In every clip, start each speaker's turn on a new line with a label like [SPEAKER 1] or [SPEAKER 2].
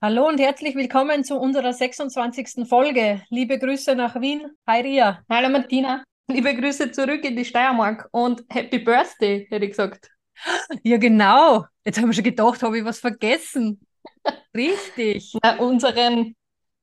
[SPEAKER 1] Hallo und herzlich willkommen zu unserer 26. Folge. Liebe Grüße nach Wien. Hi Ria.
[SPEAKER 2] Hallo Martina. Liebe Grüße zurück in die Steiermark und Happy Birthday, hätte ich gesagt.
[SPEAKER 1] Ja, genau. Jetzt haben wir schon gedacht, habe ich was vergessen. Richtig.
[SPEAKER 2] Na, unseren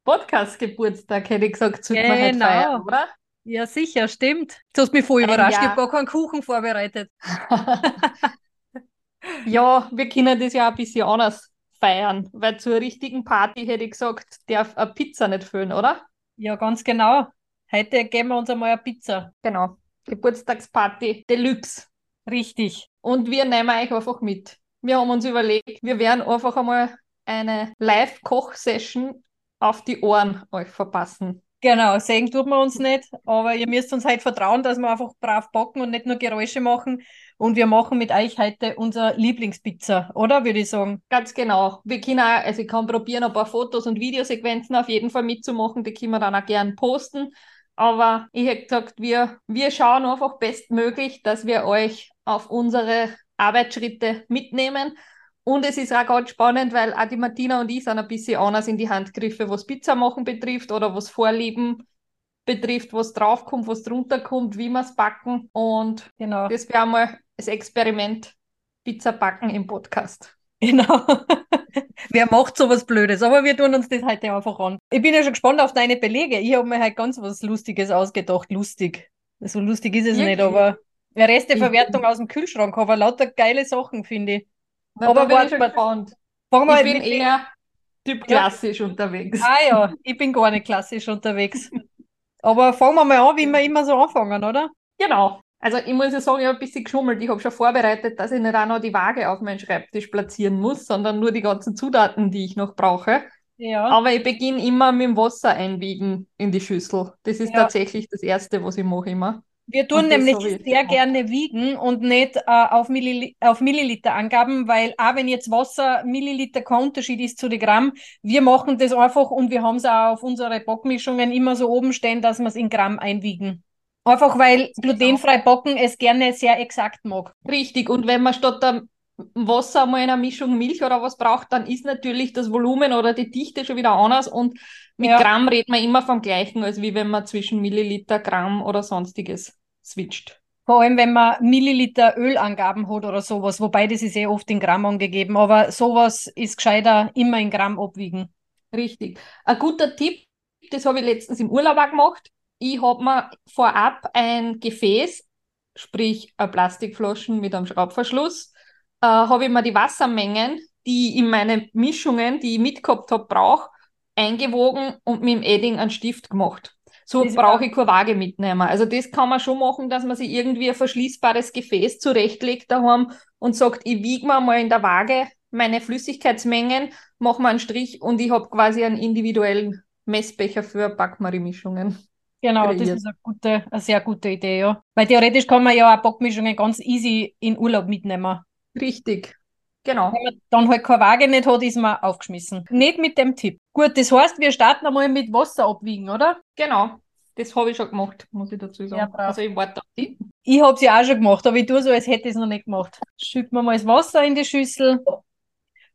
[SPEAKER 2] Podcast-Geburtstag, hätte ich gesagt,
[SPEAKER 1] sollten genau. wir heute feiern, oder? Ja, sicher, stimmt. Du hast mich voll überrascht. Ich habe gar keinen Kuchen vorbereitet.
[SPEAKER 2] ja, wir können das ja ein bisschen anders feiern, weil zur richtigen Party hätte ich gesagt, darf eine Pizza nicht fehlen, oder?
[SPEAKER 1] Ja, ganz genau. Heute geben wir uns einmal eine Pizza.
[SPEAKER 2] Genau. Geburtstagsparty Deluxe.
[SPEAKER 1] Richtig.
[SPEAKER 2] Und wir nehmen euch einfach mit. Wir haben uns überlegt, wir werden einfach einmal eine Live-Koch-Session auf die Ohren euch verpassen.
[SPEAKER 1] Genau, sehen tut man uns nicht, aber ihr müsst uns halt vertrauen, dass wir einfach brav bocken und nicht nur Geräusche machen. Und wir machen mit euch heute unser Lieblingspizza, oder würde ich sagen?
[SPEAKER 2] Ganz genau. Wir können auch, also ich kann probieren, ein paar Fotos und Videosequenzen auf jeden Fall mitzumachen, die können wir dann auch gerne posten. Aber ich hätte gesagt, wir, wir schauen einfach bestmöglich, dass wir euch auf unsere Arbeitsschritte mitnehmen und es ist auch ganz spannend, weil auch die Martina und ich sind ein bisschen anders in die Handgriffe, was Pizza machen betrifft oder was Vorlieben betrifft, was draufkommt, was drunter kommt, wie wir es backen. Und genau. das wäre mal das Experiment Pizza backen im Podcast.
[SPEAKER 1] Genau. Wer macht sowas Blödes? Aber wir tun uns das heute einfach an. Ich bin ja schon gespannt auf deine Belege. Ich habe mir halt ganz was Lustiges ausgedacht. Lustig. So lustig ist es Wirklich? nicht, aber Resteverwertung aus dem Kühlschrank, aber lauter geile Sachen, finde ich.
[SPEAKER 2] Na, aber bin ich schon gespannt. Ich bin eher Typ klassisch ja. unterwegs.
[SPEAKER 1] Ah ja, ich bin gar nicht klassisch unterwegs. aber fangen wir mal an, wie wir immer so anfangen, oder?
[SPEAKER 2] Genau. Also ich muss ja sagen, ich habe ein bisschen geschummelt. Ich habe schon vorbereitet, dass ich nicht auch noch die Waage auf meinen Schreibtisch platzieren muss, sondern nur die ganzen Zutaten, die ich noch brauche. Ja. Aber ich beginne immer mit dem Wasser einwiegen in die Schüssel. Das ist ja. tatsächlich das Erste, was ich mache immer.
[SPEAKER 1] Wir tun nämlich sehr gerne wiegen und nicht äh, auf, Millil auf Milliliter-Angaben, weil auch wenn jetzt Wasser Milliliter kein Unterschied ist zu den Gramm, wir machen das einfach und wir haben es auch auf unsere Bockmischungen immer so oben stehen, dass wir es in Gramm einwiegen. Einfach weil glutenfrei Bocken es gerne sehr exakt mag.
[SPEAKER 2] Richtig, und wenn man statt der Wasser mal in einer Mischung Milch oder was braucht, dann ist natürlich das Volumen oder die Dichte schon wieder anders und mit ja. Gramm redet man immer vom gleichen, als wie wenn man zwischen Milliliter, Gramm oder sonstiges switcht.
[SPEAKER 1] Vor allem, wenn man Milliliter Ölangaben hat oder sowas, wobei das ist eh oft in Gramm angegeben, aber sowas ist gescheiter immer in Gramm abwiegen.
[SPEAKER 2] Richtig. Ein guter Tipp, das habe ich letztens im Urlaub auch gemacht. Ich habe mir vorab ein Gefäß, sprich eine Plastikflaschen mit einem Schraubverschluss, äh, habe ich mir die Wassermengen, die ich in meine Mischungen, die ich mitgehabt habe, brauche, eingewogen und mit dem Edding einen Stift gemacht. So brauche ich keine Waage mitnehmen. Also das kann man schon machen, dass man sich irgendwie ein verschließbares Gefäß zurechtlegt daheim und sagt, ich wiege mir mal in der Waage meine Flüssigkeitsmengen, mache mal einen Strich und ich habe quasi einen individuellen Messbecher für Backmarie-Mischungen.
[SPEAKER 1] Genau, kreiert. das ist eine, gute, eine sehr gute Idee, ja. Weil theoretisch kann man ja auch Backmischungen ganz easy in Urlaub mitnehmen.
[SPEAKER 2] Richtig. Genau.
[SPEAKER 1] Wenn man dann halt keine Waage nicht hat, ist man aufgeschmissen. Nicht mit dem Tipp. Gut, das heißt, wir starten einmal mit Wasser abwiegen, oder?
[SPEAKER 2] Genau. Das habe ich schon gemacht, muss ich dazu sagen. Ja, also ich warte auf
[SPEAKER 1] die. Ich habe es ja auch schon gemacht, aber ich tue so, als hätte ich es noch nicht gemacht. Schütten wir mal das Wasser in die Schüssel.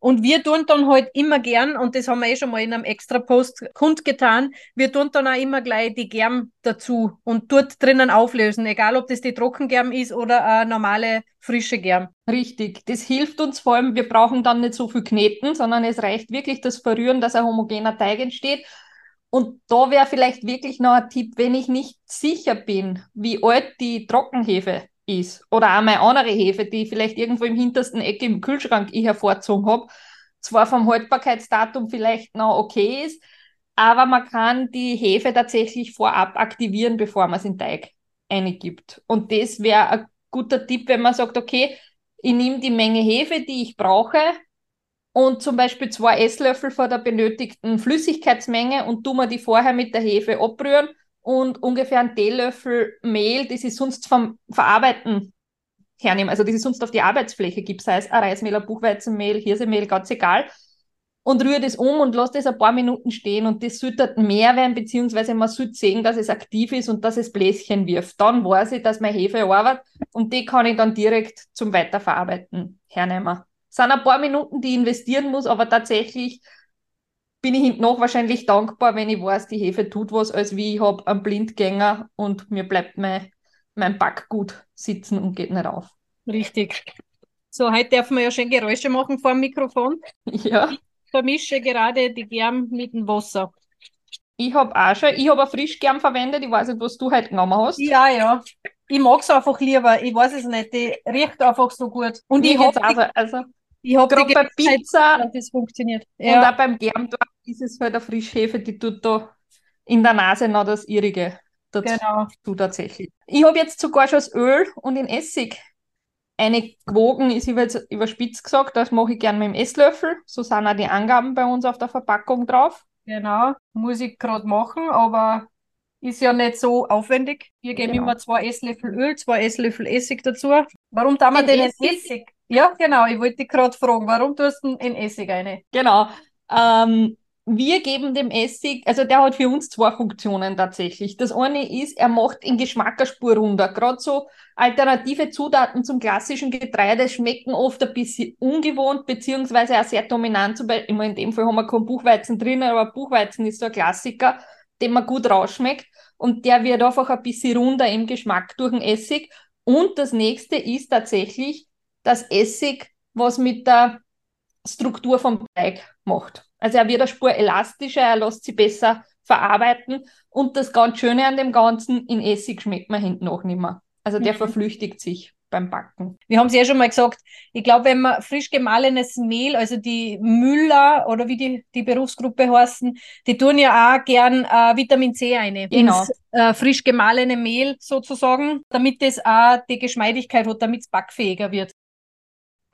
[SPEAKER 1] Und wir tun dann halt immer gern, und das haben wir eh schon mal in einem Extra-Post kundgetan, wir tun dann auch immer gleich die Germ dazu und dort drinnen auflösen, egal ob das die Trockengerm ist oder eine normale frische Germ.
[SPEAKER 2] Richtig, das hilft uns vor allem, wir brauchen dann nicht so viel kneten, sondern es reicht wirklich das Verrühren, dass ein homogener Teig entsteht. Und da wäre vielleicht wirklich noch ein Tipp, wenn ich nicht sicher bin, wie alt die Trockenhefe ist. Oder auch meine andere Hefe, die vielleicht irgendwo im hintersten Ecke im Kühlschrank ich hervorgezogen habe. Zwar vom Haltbarkeitsdatum vielleicht noch okay ist, aber man kann die Hefe tatsächlich vorab aktivieren, bevor man es in den Teig eingibt. Und das wäre ein guter Tipp, wenn man sagt, okay, ich nehme die Menge Hefe, die ich brauche, und zum Beispiel zwei Esslöffel von der benötigten Flüssigkeitsmenge und tun wir die vorher mit der Hefe abrühren und ungefähr einen Teelöffel Mehl, das ich sonst vom Verarbeiten hernehme, also das ich sonst auf die Arbeitsfläche gibt, sei es ein Reismehl, ein Buchweizenmehl, Hirsemehl, ganz egal, und rühre das um und lasse das ein paar Minuten stehen und das sollte mehr werden, beziehungsweise man sollte sehen, dass es aktiv ist und dass es Bläschen wirft. Dann weiß ich, dass meine Hefe arbeitet und die kann ich dann direkt zum Weiterverarbeiten hernehmen. Es sind ein paar Minuten, die ich investieren muss, aber tatsächlich bin ich hinten noch wahrscheinlich dankbar, wenn ich weiß, die Hefe tut was, als wie ich habe einen Blindgänger und mir bleibt mein, mein Backgut sitzen und geht nicht auf.
[SPEAKER 1] Richtig. So, heute dürfen wir ja schon Geräusche machen vor dem Mikrofon.
[SPEAKER 2] Ja.
[SPEAKER 1] Ich vermische gerade die Germ mit dem Wasser.
[SPEAKER 2] Ich habe auch schon, ich habe Frischgerm verwendet, ich weiß nicht, was du heute genommen hast.
[SPEAKER 1] Ja, ja. Ich mag es einfach lieber, ich weiß es nicht, die riecht einfach so gut. Und
[SPEAKER 2] Mir
[SPEAKER 1] ich habe
[SPEAKER 2] geht's auch so. Also,
[SPEAKER 1] ich hab
[SPEAKER 2] gerade bei Pizza
[SPEAKER 1] dass das funktioniert.
[SPEAKER 2] und
[SPEAKER 1] Ja,
[SPEAKER 2] auch beim Germdorf ist es halt eine Frischhefe, die tut da in der Nase noch das Irrige dazu
[SPEAKER 1] genau.
[SPEAKER 2] tatsächlich. Ich habe jetzt sogar schon das Öl und den Essig eine gewogen, ist jetzt überspitzt gesagt, das mache ich gerne mit dem Esslöffel. So sind auch die Angaben bei uns auf der Verpackung drauf.
[SPEAKER 1] Genau, muss ich gerade machen, aber ist ja nicht so aufwendig. Wir geben
[SPEAKER 2] Genau.
[SPEAKER 1] immer zwei Esslöffel Öl, zwei Esslöffel Essig dazu. Warum tun wir
[SPEAKER 2] Den
[SPEAKER 1] den in
[SPEAKER 2] Essig?
[SPEAKER 1] Essig? Ja, genau, ich wollte dich gerade fragen, warum tust du in Essig rein?
[SPEAKER 2] Genau. Ähm, wir geben dem Essig, also der hat für uns zwei Funktionen tatsächlich. Das eine ist, er macht den Geschmack eine Spur runter. Gerade so alternative Zutaten zum klassischen Getreide schmecken oft ein bisschen ungewohnt, beziehungsweise auch sehr dominant. Zum Beispiel, immer in dem Fall haben wir kein Buchweizen drin, aber Buchweizen ist so ein Klassiker, den man gut rausschmeckt. Und der wird einfach ein bisschen runder im Geschmack durch den Essig. Und das nächste ist tatsächlich, dass Essig was mit der Struktur vom Teig macht. Also er wird eine Spur elastischer, er lässt sie besser verarbeiten und das ganz Schöne an dem Ganzen, in Essig schmeckt man hinten auch nicht mehr. Also der
[SPEAKER 1] Mhm.
[SPEAKER 2] verflüchtigt sich beim Backen.
[SPEAKER 1] Wir haben es ja schon mal gesagt, ich glaube, wenn man frisch gemahlenes Mehl, also die Müller oder wie die, die Berufsgruppe heißen, die tun ja auch gern äh, Vitamin C rein.
[SPEAKER 2] Genau.
[SPEAKER 1] Ins äh, frisch gemahlene Mehl sozusagen, damit es auch die Geschmeidigkeit hat, damit es backfähiger wird.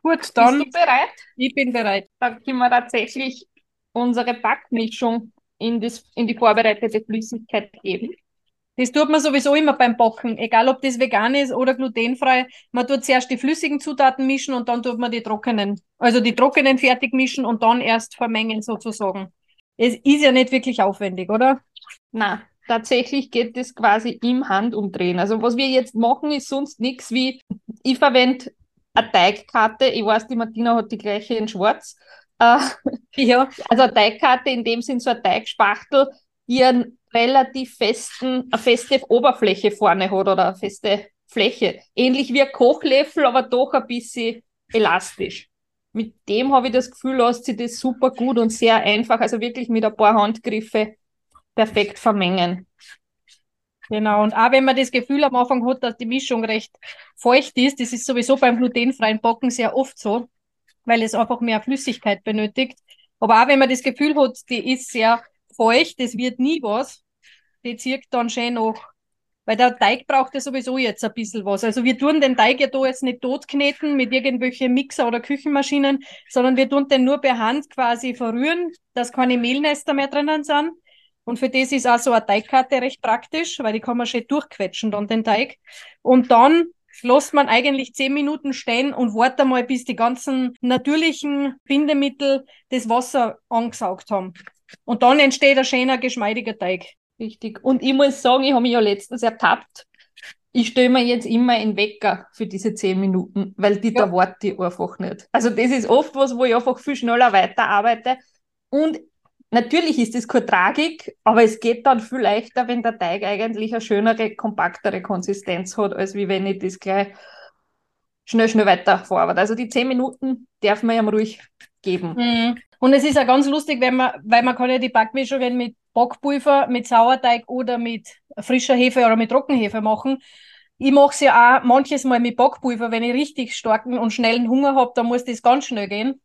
[SPEAKER 1] Gut, dann,
[SPEAKER 2] Bist du bereit?
[SPEAKER 1] ich bin bereit.
[SPEAKER 2] Dann können wir tatsächlich unsere Backmischung in, das, in die vorbereitete Flüssigkeit geben.
[SPEAKER 1] Das tut man sowieso immer beim Backen, egal ob das vegan ist oder glutenfrei. Man tut zuerst die flüssigen Zutaten mischen und dann tut man die trockenen. Also die trockenen fertig mischen und dann erst vermengen sozusagen. Es ist ja nicht wirklich aufwendig, oder?
[SPEAKER 2] Na, tatsächlich geht das quasi im Handumdrehen. Also was wir jetzt machen, ist sonst nichts wie, ich verwende eine Teigkarte. Ich weiß, die Martina hat die gleiche in schwarz. Äh,
[SPEAKER 1] Ja.
[SPEAKER 2] Also eine Teigkarte, in dem sind so eine Teigspachtel, die einen relativ festen, eine feste Oberfläche vorne hat oder eine feste Fläche. Ähnlich wie ein Kochlöffel, aber doch ein bisschen elastisch. Mit dem habe ich das Gefühl, lässt sich das super gut und sehr einfach, also wirklich mit ein paar Handgriffe perfekt vermengen.
[SPEAKER 1] Genau, und auch wenn man das Gefühl am Anfang hat, dass die Mischung recht feucht ist, das ist sowieso beim glutenfreien Backen sehr oft so, weil es einfach mehr Flüssigkeit benötigt. Aber auch wenn man das Gefühl hat, die ist sehr feucht, das wird nie was, die zieht dann schön noch. Weil der Teig braucht ja sowieso jetzt ein bisschen was. Also wir tun den Teig ja da jetzt nicht totkneten mit irgendwelchen Mixer oder Küchenmaschinen, sondern wir tun den nur per Hand quasi verrühren, dass keine Mehlnester mehr drinnen sind. Und für das ist auch so eine Teigkarte recht praktisch, weil die kann man schön durchquetschen, dann den Teig. Und dann lässt man eigentlich zehn Minuten stehen und wartet mal, bis die ganzen natürlichen Bindemittel das Wasser angesaugt haben. Und dann entsteht ein schöner, geschmeidiger Teig.
[SPEAKER 2] Richtig. Und ich muss sagen, ich habe mich ja letztens ertappt. Ich stelle mir jetzt immer einen Wecker für diese zehn Minuten, weil die
[SPEAKER 1] Ja.
[SPEAKER 2] da warte ich einfach nicht. Also das ist oft was, wo ich einfach viel schneller weiterarbeite. Und natürlich ist das keine Tragik, aber es geht dann viel leichter, wenn der Teig eigentlich eine schönere, kompaktere Konsistenz hat, als wie wenn ich das gleich schnell, schnell weiter verarbeite. Also die zehn Minuten darf man ihm ruhig geben.
[SPEAKER 1] Mhm. Und es ist ja ganz lustig, wenn man, weil man kann ja die Backmischungen mit Backpulver, mit Sauerteig oder mit frischer Hefe oder mit Trockenhefe machen. Ich mache es ja auch manches Mal mit Backpulver, wenn ich richtig starken und schnellen Hunger habe, dann muss das ganz schnell gehen.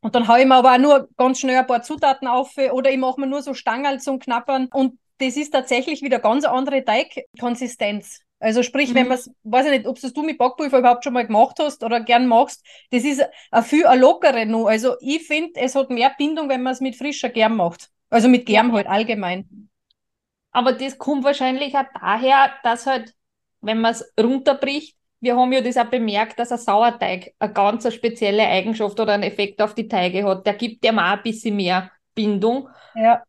[SPEAKER 1] Und dann hau ich mir aber auch nur ganz schnell ein paar Zutaten auf oder ich mache mir nur so Stangerl zum Knappern. Und das ist tatsächlich wieder ganz andere Teigkonsistenz. Also sprich,
[SPEAKER 2] Mhm.
[SPEAKER 1] wenn man es, weiß ich nicht, ob das du mit Backpulver überhaupt schon mal gemacht hast oder gern machst, das ist ein viel eine lockere noch. Also ich finde, es hat mehr Bindung, wenn man es mit frischer Germ macht. Also mit Germ halt allgemein.
[SPEAKER 2] Aber das kommt wahrscheinlich auch daher, dass halt, wenn man es runterbricht, wir haben ja das auch bemerkt, dass ein Sauerteig eine ganz spezielle Eigenschaft oder einen Effekt auf die Teige hat. Der gibt dem auch ein bisschen mehr Bindung.
[SPEAKER 1] Ja.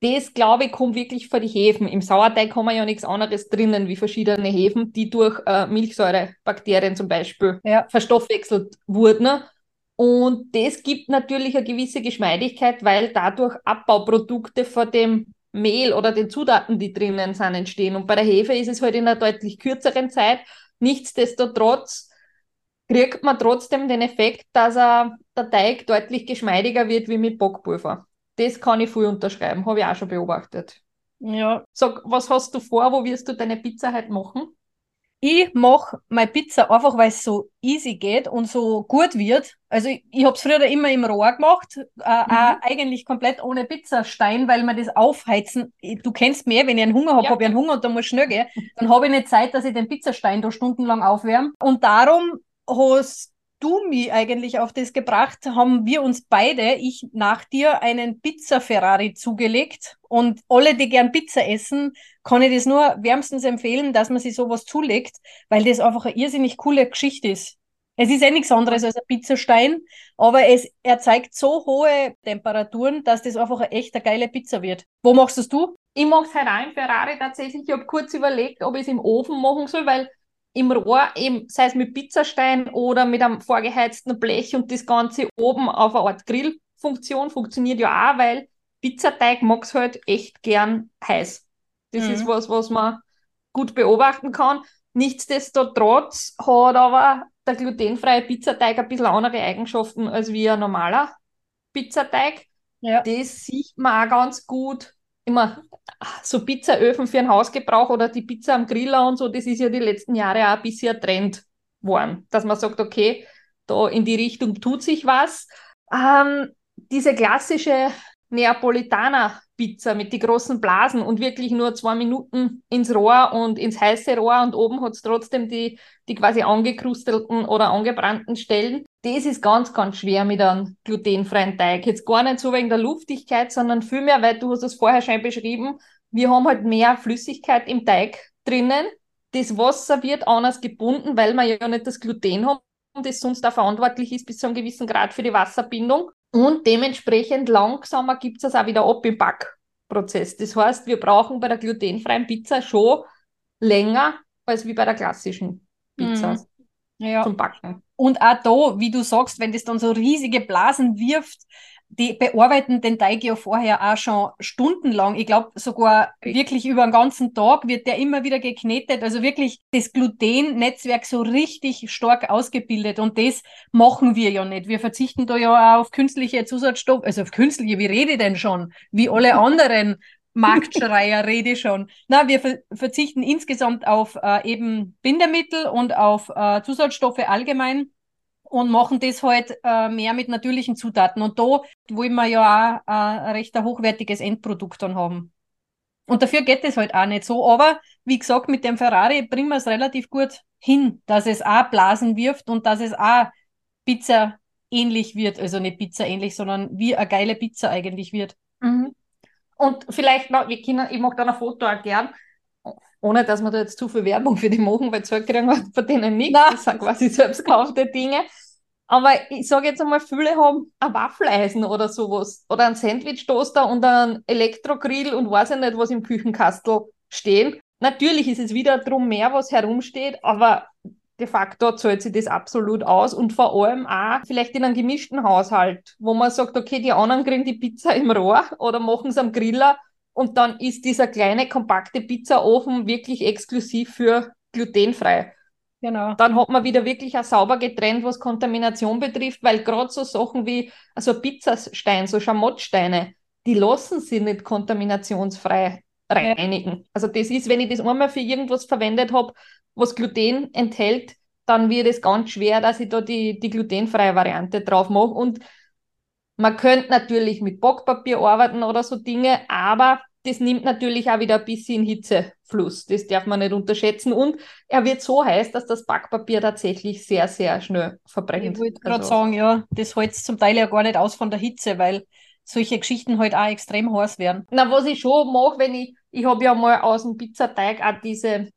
[SPEAKER 2] Das, glaube ich, kommt wirklich von den Hefen. Im Sauerteig haben wir ja nichts anderes drinnen wie verschiedene Hefen, die durch äh, Milchsäurebakterien zum Beispiel
[SPEAKER 1] Ja.
[SPEAKER 2] verstoffwechselt wurden. Und das gibt natürlich eine gewisse Geschmeidigkeit, weil dadurch Abbauprodukte von dem Mehl oder den Zutaten, die drinnen sind, entstehen. Und bei der Hefe ist es halt in einer deutlich kürzeren Zeit. Nichtsdestotrotz kriegt man trotzdem den Effekt, dass er, der Teig deutlich geschmeidiger wird wie mit Backpulver. Das kann ich voll unterschreiben, habe ich auch schon beobachtet.
[SPEAKER 1] Ja.
[SPEAKER 2] Sag, was hast du vor? Wo wirst du deine Pizza halt machen?
[SPEAKER 1] Ich mache meine Pizza einfach, weil es so easy geht und so gut wird. Also ich, ich habe es früher immer im Rohr gemacht, äh, auch eigentlich komplett ohne Pizzastein, weil man das aufheizen. Du kennst mehr, wenn ich einen Hunger habe,
[SPEAKER 2] Ja.
[SPEAKER 1] habe ich einen Hunger und da muss schnell gehen. Dann habe ich nicht Zeit, dass ich den Pizzastein da stundenlang aufwärme. Und darum hast du mich eigentlich auf das gebracht, haben wir uns beide, ich nach dir, einen Pizza-Ferrari zugelegt. Und alle, die gern Pizza essen, kann ich das nur wärmstens empfehlen, dass man sich sowas zulegt, weil das einfach eine irrsinnig coole Geschichte ist. Es ist eh nichts anderes als ein Pizzastein, aber es erzeugt so hohe Temperaturen, dass das einfach eine echt eine geile Pizza wird. Wo machst du?
[SPEAKER 2] Ich mache es im Ferrari tatsächlich. Ich habe kurz überlegt, ob ich es im Ofen machen soll, weil im Rohr eben, sei es mit Pizzastein oder mit einem vorgeheizten Blech und das Ganze oben auf eine Art Grillfunktion funktioniert ja auch, weil Pizzateig mag es halt echt gern heiß. Das
[SPEAKER 1] Mhm.
[SPEAKER 2] ist was, was man gut beobachten kann. Nichtsdestotrotz hat aber der glutenfreie Pizzateig ein bisschen andere Eigenschaften als wie ein normaler Pizzateig.
[SPEAKER 1] Ja.
[SPEAKER 2] Das sieht man auch ganz gut. Immer so Pizzaöfen für den Hausgebrauch oder die Pizza am Griller und so, das ist ja die letzten Jahre auch ein bisschen Trend geworden, dass man sagt, okay, da in die Richtung tut sich was. Ähm, diese klassische Neapolitaner-Pizza mit die großen Blasen und wirklich nur zwei Minuten ins Rohr und ins heiße Rohr und oben hat es trotzdem die, die quasi angekrustelten oder angebrannten Stellen. Das ist ganz, ganz schwer mit einem glutenfreien Teig. Jetzt gar nicht so wegen der Luftigkeit, sondern vielmehr, weil du hast es vorher schon beschrieben, wir haben halt mehr Flüssigkeit im Teig drinnen. Das Wasser wird anders gebunden, weil wir ja nicht das Gluten haben, das sonst auch verantwortlich ist bis zu einem gewissen Grad für die Wasserbindung. Und dementsprechend langsamer gibt es das auch wieder ab im Backprozess. Das heißt, wir brauchen bei der glutenfreien Pizza schon länger als wie bei der klassischen Pizza
[SPEAKER 1] Mhm. Ja.
[SPEAKER 2] zum Backen.
[SPEAKER 1] Und auch da, wie du sagst, wenn das dann so riesige Blasen wirft, die bearbeiten den Teig ja vorher auch schon stundenlang. Ich glaube, sogar wirklich über den ganzen Tag wird der immer wieder geknetet. Also wirklich das Gluten-Netzwerk so richtig stark ausgebildet. Und das machen wir ja nicht. Wir verzichten da ja auch auf künstliche Zusatzstoffe, also auf künstliche, wie rede ich denn schon? Wie alle anderen Marktschreier rede ich schon. Na, wir ver verzichten insgesamt auf äh, eben Bindemittel und auf äh, Zusatzstoffe allgemein und machen das halt äh, mehr mit natürlichen Zutaten. Und da wollen wir ja auch äh, ein recht hochwertiges Endprodukt dann haben. Und dafür geht es halt auch nicht so. Aber wie gesagt, mit dem Ferrari bringen wir es relativ gut hin, dass es auch Blasen wirft und dass es auch Pizza ähnlich wird. Also nicht Pizza ähnlich, sondern wie eine geile Pizza eigentlich wird.
[SPEAKER 2] Mhm. Und vielleicht noch, wir können, ich mache da ein Foto auch gern, ohne dass wir da jetzt zu viel Werbung für die machen, weil Zeug kriegen wir von denen nichts. Das sind quasi selbst gekaufte Dinge. Aber ich sage jetzt einmal, viele haben ein Waffeleisen oder sowas oder einen Sandwich-Toaster und einen Elektrogrill und weiß ich nicht, was im Küchenkastel stehen. Natürlich ist es wieder drum mehr, was herumsteht, aber de facto zahlt sich das absolut aus und vor allem auch vielleicht in einem gemischten Haushalt, wo man sagt, okay, die anderen kriegen die Pizza im Rohr oder machen es am Griller und dann ist dieser kleine, kompakte Pizzaofen wirklich exklusiv für glutenfrei.
[SPEAKER 1] Genau.
[SPEAKER 2] Dann hat man wieder wirklich auch sauber getrennt, was Kontamination betrifft, weil gerade so Sachen wie also Pizzastein, so Schamottsteine, die lassen sich nicht kontaminationsfrei reinigen. Also das ist, wenn ich das einmal für irgendwas verwendet habe, was Gluten enthält, dann wird es ganz schwer, dass ich da die, die glutenfreie Variante drauf mache. Und man könnte natürlich mit Backpapier arbeiten oder so Dinge, aber das nimmt natürlich auch wieder ein bisschen Hitzefluss. Das darf man nicht unterschätzen. Und er wird so heiß, dass das Backpapier tatsächlich sehr, sehr schnell verbrennt.
[SPEAKER 1] Ich wollte gerade
[SPEAKER 2] Also-
[SPEAKER 1] sagen, ja, das hält zum Teil ja gar nicht aus von der Hitze, weil solche Geschichten halt auch extrem heiß werden.
[SPEAKER 2] Na, was ich schon mache, wenn ich, ich habe ja mal aus dem Pizzateig auch diese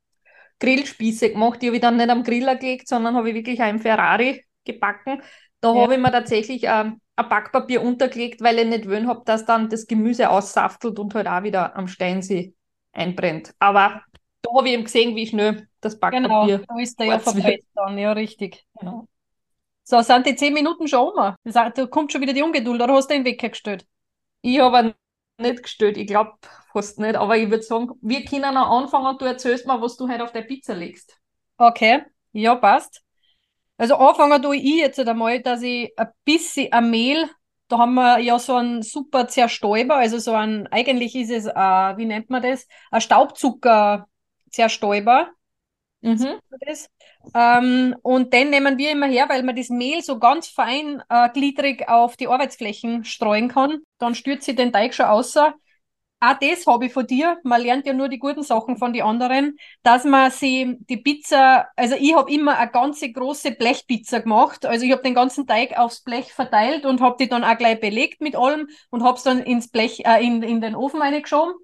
[SPEAKER 2] Grillspieße gemacht, die habe ich dann nicht am Griller gelegt, sondern habe ich wirklich auch im Ferrari gebacken. Da
[SPEAKER 1] Ja.
[SPEAKER 2] habe ich mir tatsächlich ähm, ein Backpapier untergelegt, weil ich nicht wollen habe, dass dann das Gemüse aussaftelt und halt auch wieder am Steinsee einbrennt. Aber da habe ich eben gesehen, wie schnell das
[SPEAKER 1] Genau,
[SPEAKER 2] Backpapier.
[SPEAKER 1] da ist der ja verbrennt dann, ja, richtig.
[SPEAKER 2] Genau.
[SPEAKER 1] So, sind die zehn Minuten schon um? Da kommt schon wieder die Ungeduld, oder hast du den Wecker gestellt?
[SPEAKER 2] Ich habe nicht gestellt, ich glaube fast nicht, aber ich würde sagen, wir können noch anfangen und du erzählst mir, was du heute auf der Pizza legst.
[SPEAKER 1] Okay, ja, passt. Also anfangen tue ich jetzt einmal, dass ich ein bisschen ein Mehl, da haben wir ja so einen super Zerstäuber, also so ein, eigentlich ist es, äh, wie nennt man das? Ein Staubzucker-Zerstäuber.
[SPEAKER 2] Mhm.
[SPEAKER 1] Ähm, und den nehmen wir immer her, weil man das Mehl so ganz fein äh, gliedrig auf die Arbeitsflächen streuen kann. Dann stürzt sie den Teig schon außer. Auch das habe ich von dir. Man lernt ja nur die guten Sachen von den anderen, dass man sie die Pizza, also ich habe immer eine ganze große Blechpizza gemacht. Also ich habe den ganzen Teig aufs Blech verteilt und habe die dann auch gleich belegt mit allem und habe es dann ins Blech, äh, in, in den Ofen reingeschoben.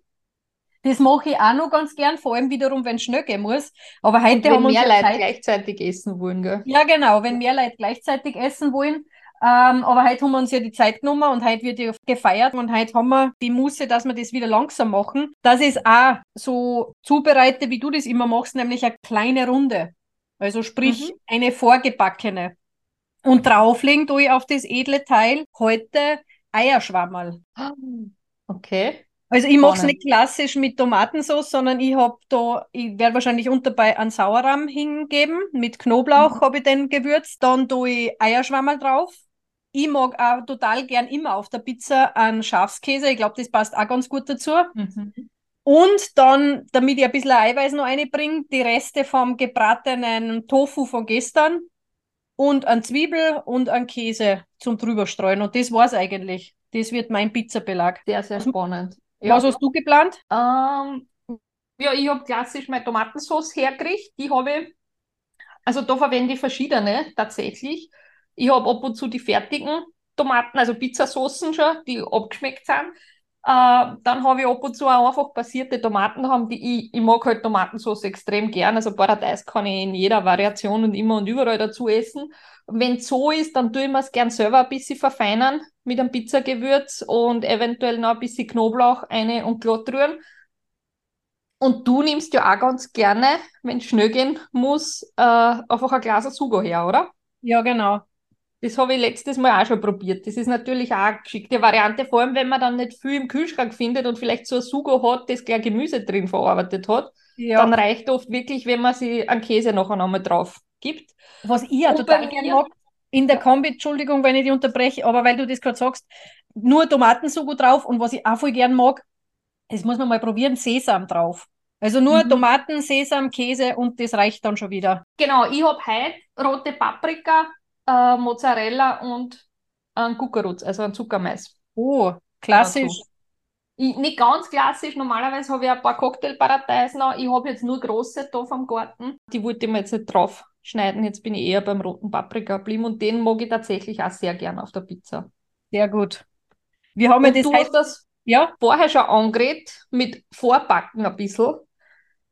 [SPEAKER 1] Das mache ich auch noch ganz gern, vor allem wiederum, wenn es schnell gehen muss. Aber heute
[SPEAKER 2] wenn
[SPEAKER 1] haben wir
[SPEAKER 2] mehr Leute
[SPEAKER 1] Zeit.
[SPEAKER 2] gleichzeitig essen wollen, gell?
[SPEAKER 1] Ja, genau, wenn mehr Leute gleichzeitig essen wollen. Ähm, aber heute haben wir uns ja die Zeit genommen und heute wird ja gefeiert und heute haben wir die Muße, dass wir das wieder langsam machen. Ich es auch so zubereite, wie du das immer machst, nämlich eine kleine Runde. Also sprich
[SPEAKER 2] Mhm.
[SPEAKER 1] eine vorgebackene. Und drauflegen tue ich auf das edle Teil heute Eierschwammerl.
[SPEAKER 2] Okay.
[SPEAKER 1] Also ich mache es nicht klassisch mit Tomatensauce, sondern ich habe da, ich werde wahrscheinlich unterbei einen Sauerrahm hingeben. Mit Knoblauch
[SPEAKER 2] Mhm.
[SPEAKER 1] habe ich den gewürzt. Dann tue ich Eierschwammerl drauf. Ich mag auch total gern immer auf der Pizza einen Schafskäse. Ich glaube, das passt auch ganz gut dazu.
[SPEAKER 2] Mhm.
[SPEAKER 1] Und dann, damit ich ein bisschen Eiweiß noch reinbringe, die Reste vom gebratenen Tofu von gestern und ein Zwiebel und ein Käse zum drüberstreuen. Und das war's eigentlich. Das wird mein Pizzabelag.
[SPEAKER 2] Sehr, sehr spannend. Ja.
[SPEAKER 1] Was hast du geplant?
[SPEAKER 2] Ähm, ja, ich habe klassisch meine Tomatensauce hergerichtet. Die habe ich, also da verwende ich verschiedene tatsächlich. Ich habe ab und zu die fertigen Tomaten, also Pizzasoßen schon, die abgeschmeckt sind. Äh, dann habe ich ab und zu auch einfach passierte Tomaten haben, die ich, ich mag halt Tomatensauce extrem gern. Also Paradeis kann ich in jeder Variation und immer und überall dazu essen. Wenn so ist, dann tue ich mir es gern selber ein bisschen verfeinern mit einem Pizzagewürz und eventuell noch ein bisschen Knoblauch eine und glatt rühren. Und du nimmst ja auch ganz gerne, wenn es schnell gehen muss, äh, einfach ein Glas Sugo her, oder?
[SPEAKER 1] Ja, genau.
[SPEAKER 2] Das habe ich letztes Mal auch schon probiert. Das ist natürlich auch eine geschickte Variante, vor allem wenn man dann nicht viel im Kühlschrank findet und vielleicht so ein Sugo hat, das gleich Gemüse drin verarbeitet hat.
[SPEAKER 1] Ja.
[SPEAKER 2] Dann reicht oft wirklich, wenn man sich einen Käse nachher nochmal drauf gibt.
[SPEAKER 1] Was ich ja
[SPEAKER 2] Und
[SPEAKER 1] total
[SPEAKER 2] bei
[SPEAKER 1] gern
[SPEAKER 2] mir-
[SPEAKER 1] mag, in der Kombi, Entschuldigung, wenn ich dich unterbreche, aber weil du das gerade sagst, nur Tomatensugo drauf und was ich auch voll gern mag, das muss man mal probieren, Sesam drauf. Also nur
[SPEAKER 2] Mhm.
[SPEAKER 1] Tomaten, Sesam, Käse und das reicht dann schon wieder.
[SPEAKER 2] Genau, ich habe heute rote Paprika, äh, Mozzarella und einen Guckerutz, also einen Zuckermais.
[SPEAKER 1] Oh, klassisch.
[SPEAKER 2] dazu. Ich, nicht ganz klassisch, normalerweise habe ich ein paar Cocktailparadeis noch. Ich habe jetzt nur große da vom Garten. Die wollte ich mir jetzt nicht drauf schneiden. Jetzt bin ich eher beim roten Paprika geblieben und den mag ich tatsächlich auch sehr gern auf der Pizza.
[SPEAKER 1] Sehr gut. Wir haben ja
[SPEAKER 2] Und
[SPEAKER 1] das
[SPEAKER 2] du hast das
[SPEAKER 1] ja,
[SPEAKER 2] vorher schon angeredet mit Vorbacken ein bisschen.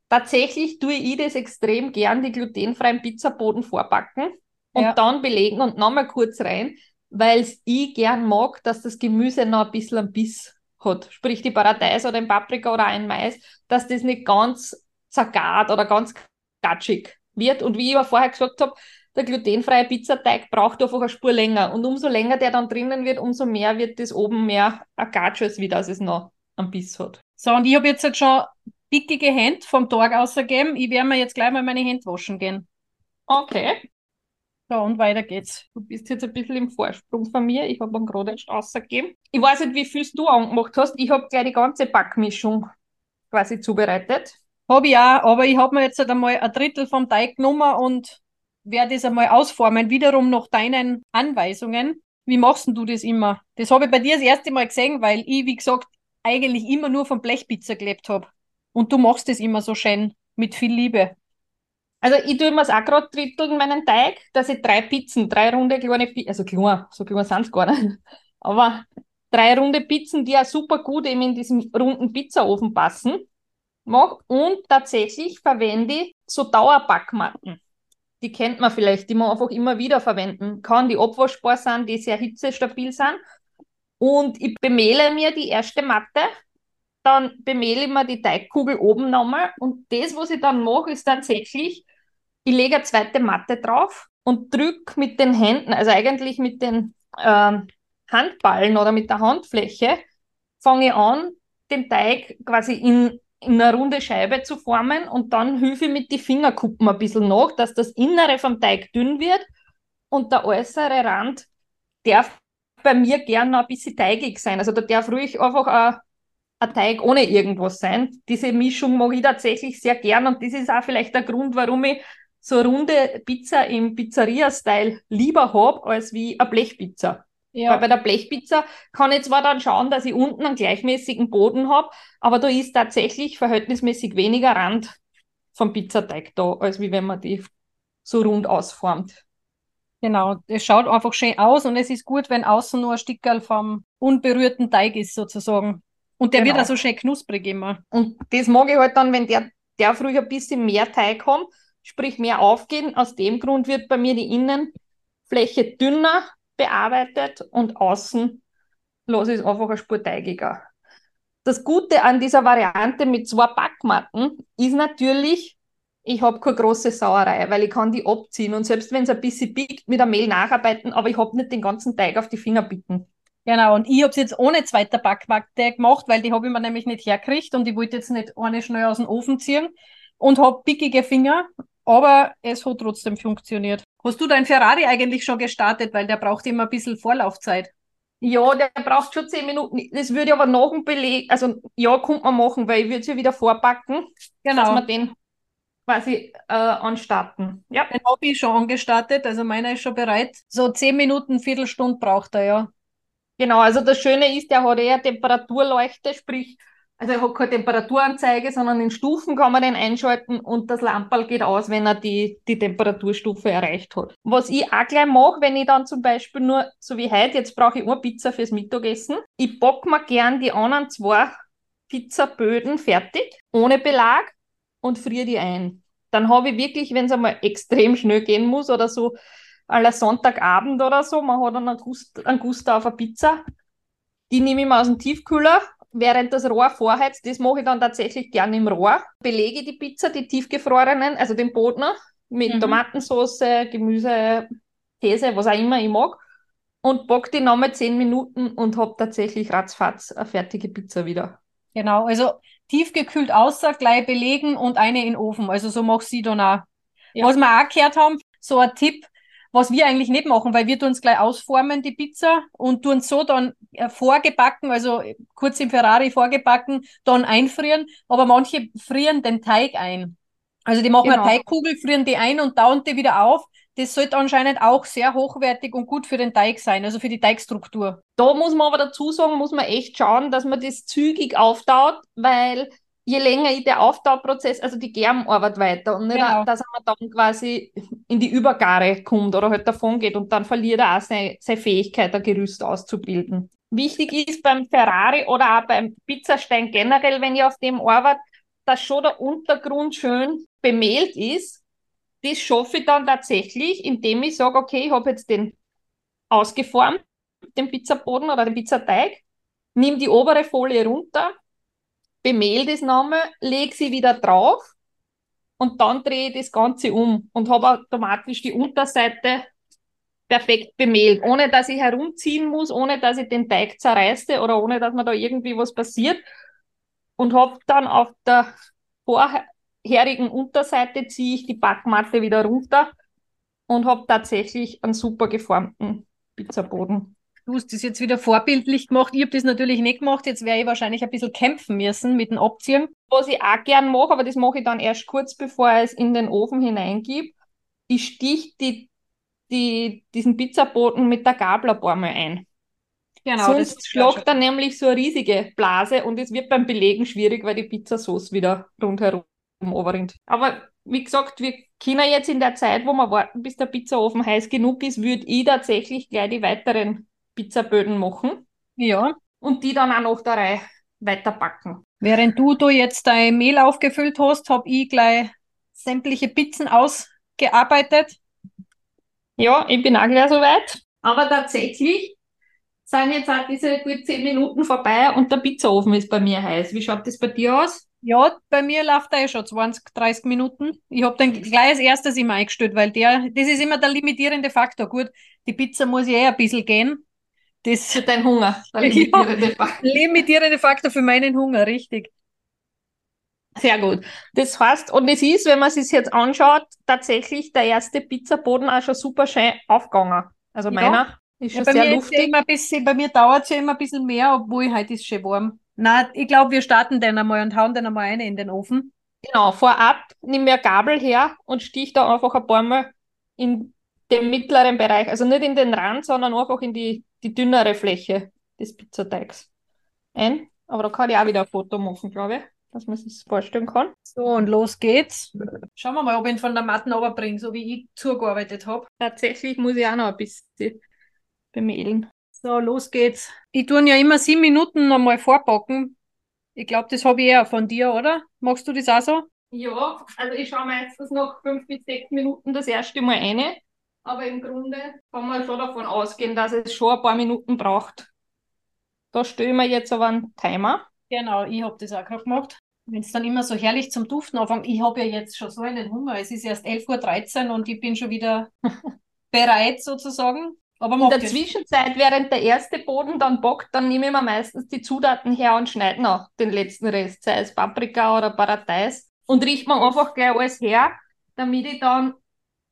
[SPEAKER 2] Tatsächlich tue ich das extrem gern, die glutenfreien Pizzaboden vorbacken und
[SPEAKER 1] Ja.
[SPEAKER 2] dann belegen und nochmal kurz rein, weil ich gern mag, dass das Gemüse noch ein bisschen einen Biss hat. Sprich die Paradeis oder ein Paprika oder ein Mais, dass das nicht ganz zergart oder ganz gatschig wird. Und wie ich aber vorher gesagt habe, der glutenfreie Pizzateig braucht einfach eine Spur länger. Und umso länger der dann drinnen wird, umso mehr wird das oben mehr ein Gatsches, wie das es noch einen Biss hat.
[SPEAKER 1] so, und ich habe jetzt halt schon dickige Hände vom Tag ausgegeben. Ich werde mir jetzt gleich mal meine Hände waschen gehen.
[SPEAKER 2] Okay.
[SPEAKER 1] So, und weiter geht's.
[SPEAKER 2] Du bist jetzt ein bisschen im Vorsprung von mir. Ich habe ihn gerade erst rausgegeben. Ich weiß nicht, wie viel du angemacht hast. Ich habe gleich die ganze Backmischung quasi zubereitet.
[SPEAKER 1] Habe ich auch, aber ich habe mir jetzt halt einmal ein Drittel vom Teig genommen und werde das einmal ausformen. Wiederum nach deinen Anweisungen. Wie machst denn du das immer? Das habe ich bei dir das erste Mal gesehen, weil ich, wie gesagt, eigentlich immer nur von Blechpizza gelebt habe. Und du machst es immer so schön, mit viel Liebe.
[SPEAKER 2] Also ich tue mir auch gerade dritteln, meinen Teig, dass ich drei Pizzen, drei runde kleine Pizzen, also klein, so klein sind es gar nicht, aber drei runde Pizzen, die ja super gut eben in diesem runden Pizzaofen passen, mache. Und tatsächlich verwende ich so Dauerbackmatten. Die kennt man vielleicht, die man einfach immer wieder verwenden kann, die abwaschbar sind, die sehr hitzestabil sind. Und ich bemehle mir die erste Matte, dann bemehle ich mir die Teigkugel oben nochmal und das, was ich dann mache, ist tatsächlich, ich lege eine zweite Matte drauf und drücke mit den Händen, also eigentlich mit den ähm, Handballen oder mit der Handfläche, fange ich an, den Teig quasi in, in eine runde Scheibe zu formen und dann hilfe ich mit den Fingerkuppen ein bisschen nach, dass das Innere vom Teig dünn wird und der äußere Rand darf bei mir gern noch ein bisschen teigig sein. Also da darf ruhig einfach ein, ein Teig ohne irgendwas sein. Diese Mischung mag ich tatsächlich sehr gern und das ist auch vielleicht der Grund, warum ich so runde Pizza im Pizzeria-Style lieber habe, als wie eine Blechpizza. Ja. Weil bei der Blechpizza kann ich zwar dann schauen, dass ich unten einen gleichmäßigen Boden habe, aber da ist tatsächlich verhältnismäßig weniger Rand vom Pizzateig da, als wie wenn man die so rund ausformt.
[SPEAKER 1] Genau, es schaut einfach schön aus und es ist gut, wenn außen nur ein Stickerl vom unberührten Teig ist, sozusagen. Und der genau. wird auch so schön knusprig immer.
[SPEAKER 2] Und das mag ich halt dann, wenn der, der früher ein bisschen mehr Teig haben, sprich mehr aufgehen. Aus dem Grund wird bei mir die Innenfläche dünner bearbeitet und außen ich es einfach ein Spur teigiger. Das Gute an dieser Variante mit zwei Backmatten ist natürlich, ich habe keine große Sauerei, weil ich kann die abziehen und selbst wenn es ein bisschen biegt, mit der Mehl nacharbeiten, aber ich habe nicht den ganzen Teig auf die Finger bitten.
[SPEAKER 1] Genau, und ich habe es jetzt ohne zweiter Backmatte gemacht, weil die habe ich mir nämlich nicht hergekriegt und ich wollte jetzt nicht eine schnell aus dem Ofen ziehen und habe pickige Finger, aber es hat trotzdem funktioniert. Hast du dein Ferrari eigentlich schon gestartet, weil der braucht immer ein bisschen Vorlaufzeit?
[SPEAKER 2] Ja, der braucht schon zehn Minuten. Das würde ich aber nach dem Beleg, also ja, kommt man machen, weil ich würde es ja wieder vorpacken, genau. dass wir den quasi äh, anstarten.
[SPEAKER 1] Ja. Den habe ich schon angestartet, also meiner ist schon bereit. So zehn Minuten, Viertelstunde braucht er, ja.
[SPEAKER 2] Genau, also das Schöne ist, der hat eher Temperaturleuchte, sprich, also er hat keine Temperaturanzeige, sondern in Stufen kann man den einschalten und das Lamperl geht aus, wenn er die, die Temperaturstufe erreicht hat. Was ich auch gleich mache, wenn ich dann zum Beispiel nur, so wie heute, jetzt brauche ich eine Pizza fürs Mittagessen, ich backe mir gern die anderen zwei Pizzaböden fertig, ohne Belag und friere die ein. Dann habe ich wirklich, wenn es einmal extrem schnell gehen muss oder so, aller Sonntagabend oder so, man hat einen Guster, einen Guster auf eine Pizza, die nehme ich mal aus dem Tiefkühler, während das Rohr vorheizt. Das mache ich dann tatsächlich gerne im Rohr. Belege die Pizza, die tiefgefrorenen, also den Boden mit mhm. Tomatensauce, Gemüse, Käse, was auch immer ich mag. Und back die nochmal 10 Minuten und habe tatsächlich ratzfatz eine fertige Pizza wieder.
[SPEAKER 1] Genau, also tiefgekühlt außer, gleich belegen und eine in den Ofen. Also so mach sie dann auch. Ja. Was wir auch gehört haben, so ein Tipp, was wir eigentlich nicht machen, weil wir tun es gleich ausformen, die Pizza, und tun so dann äh, vorgebacken, also kurz im Ferrari vorgebacken, dann einfrieren. Aber manche frieren den Teig ein. Also die machen genau. eine Teigkugel, frieren die ein und tauen die wieder auf. Das sollte anscheinend auch sehr hochwertig und gut für den Teig sein, also für die Teigstruktur.
[SPEAKER 2] Da muss man aber dazu sagen, muss man echt schauen, dass man das zügig auftaut, weil je länger der Auftauprozess, also die gärmen Arbeit weiter und nicht, genau. dass man dann quasi in die Übergare kommt oder halt davon geht und dann verliert er auch seine, seine Fähigkeit, ein Gerüst auszubilden. Wichtig ist beim Ferrari oder auch beim Pizzastein generell, wenn ihr auf dem arbeitet, dass schon der Untergrund schön bemehlt ist. Das schaffe ich dann tatsächlich, indem ich sage, okay, ich habe jetzt den ausgeformt, den Pizzaboden oder den Pizzateig, nimm die obere Folie runter, bemehl das nochmal, lege sie wieder drauf und dann drehe ich das Ganze um und habe automatisch die Unterseite perfekt bemehlt, ohne dass ich herumziehen muss, ohne dass ich den Teig zerreiße oder ohne dass mir da irgendwie was passiert. Und habe dann auf der vorherigen Unterseite ziehe ich die Backmatte wieder runter und habe tatsächlich einen super geformten Pizzaboden.
[SPEAKER 1] Du hast das jetzt wieder vorbildlich gemacht. Ich habe das natürlich nicht gemacht. Jetzt werde ich wahrscheinlich ein bisschen kämpfen müssen mit dem Abziehen.
[SPEAKER 2] Was ich auch gern mache, aber das mache ich dann erst kurz bevor ich es in den Ofen hineingebe. Ich stich die, die, diesen Pizzaboden mit der Gabel ein paar Mal ein.
[SPEAKER 1] Genau,
[SPEAKER 2] Sonst
[SPEAKER 1] das
[SPEAKER 2] schlagt dann nämlich so eine riesige Blase und es wird beim Belegen schwierig, weil die Pizzasauce wieder rundherum overrinnt. Aber wie gesagt, wir können jetzt in der Zeit, wo wir warten, bis der Pizzaofen heiß genug ist, würde ich tatsächlich gleich die weiteren Pizzaböden machen
[SPEAKER 1] Ja.
[SPEAKER 2] und die dann auch noch der Reihe weiterbacken.
[SPEAKER 1] Während du da jetzt dein Mehl aufgefüllt hast, habe ich gleich sämtliche Pizzen ausgearbeitet.
[SPEAKER 2] Ja, ich bin auch gleich soweit. Aber tatsächlich sind jetzt auch diese gut zehn Minuten vorbei und der Pizzaofen ist bei mir heiß. Wie schaut das bei dir aus?
[SPEAKER 1] Ja, bei mir läuft der eh schon 20, 30 Minuten. Ich habe den gleich als erstes immer eingestellt, weil der, das ist immer der limitierende Faktor. Gut, die Pizza muss ja eh ein bisschen gehen. Das
[SPEAKER 2] Für deinen Hunger. Der
[SPEAKER 1] Ja.
[SPEAKER 2] limitierende Faktor.
[SPEAKER 1] limitierende Faktor für meinen Hunger, richtig.
[SPEAKER 2] Sehr gut. Das heißt, und es ist, wenn man sich jetzt anschaut, tatsächlich der erste Pizzaboden auch schon super schön aufgegangen. Also
[SPEAKER 1] Ja.
[SPEAKER 2] meiner ist
[SPEAKER 1] Ja,
[SPEAKER 2] schon
[SPEAKER 1] bei
[SPEAKER 2] sehr
[SPEAKER 1] ja
[SPEAKER 2] luftig.
[SPEAKER 1] ein bisschen, bei mir dauert es ja immer ein bisschen mehr, obwohl heute ist schön warm. Na, ich glaube, wir starten den einmal und hauen den einmal rein in den Ofen.
[SPEAKER 2] Genau, vorab nimm mir Gabel her und stich da einfach ein paar Mal in den mittleren Bereich, also nicht in den Rand, sondern einfach in die, die dünnere Fläche des Pizzateigs ein. Aber da kann ich auch wieder ein Foto machen, glaube ich, dass man sich das vorstellen kann.
[SPEAKER 1] So, und los geht's. Schauen wir mal, ob ich ihn von der Matten runterbringe, so wie ich zugearbeitet habe.
[SPEAKER 2] Tatsächlich muss ich auch noch ein bisschen bemehlen.
[SPEAKER 1] So, los geht's. Ich tue ja immer sieben Minuten nochmal vorbacken. Ich glaube, das habe ich eher von dir, oder? Magst du das auch so?
[SPEAKER 2] Ja, also ich schaue meistens noch fünf bis sechs Minuten das erste Mal eine. Aber im Grunde kann man schon davon ausgehen, dass es schon ein paar Minuten braucht. Da stelle ich mir jetzt aber einen Timer.
[SPEAKER 1] Genau, ich habe das auch gerade gemacht. Wenn es dann immer so herrlich zum Duften anfängt, ich habe ja jetzt schon so einen Hunger. Es ist erst 11.13 Uhr und ich bin schon wieder bereit sozusagen. Aber
[SPEAKER 2] In der Zwischenzeit, während der erste Boden dann bockt, dann nehme ich mir meistens die Zutaten her und schneide noch den letzten Rest, sei es Paprika oder Paradeis, und richte mir einfach gleich alles her, damit ich dann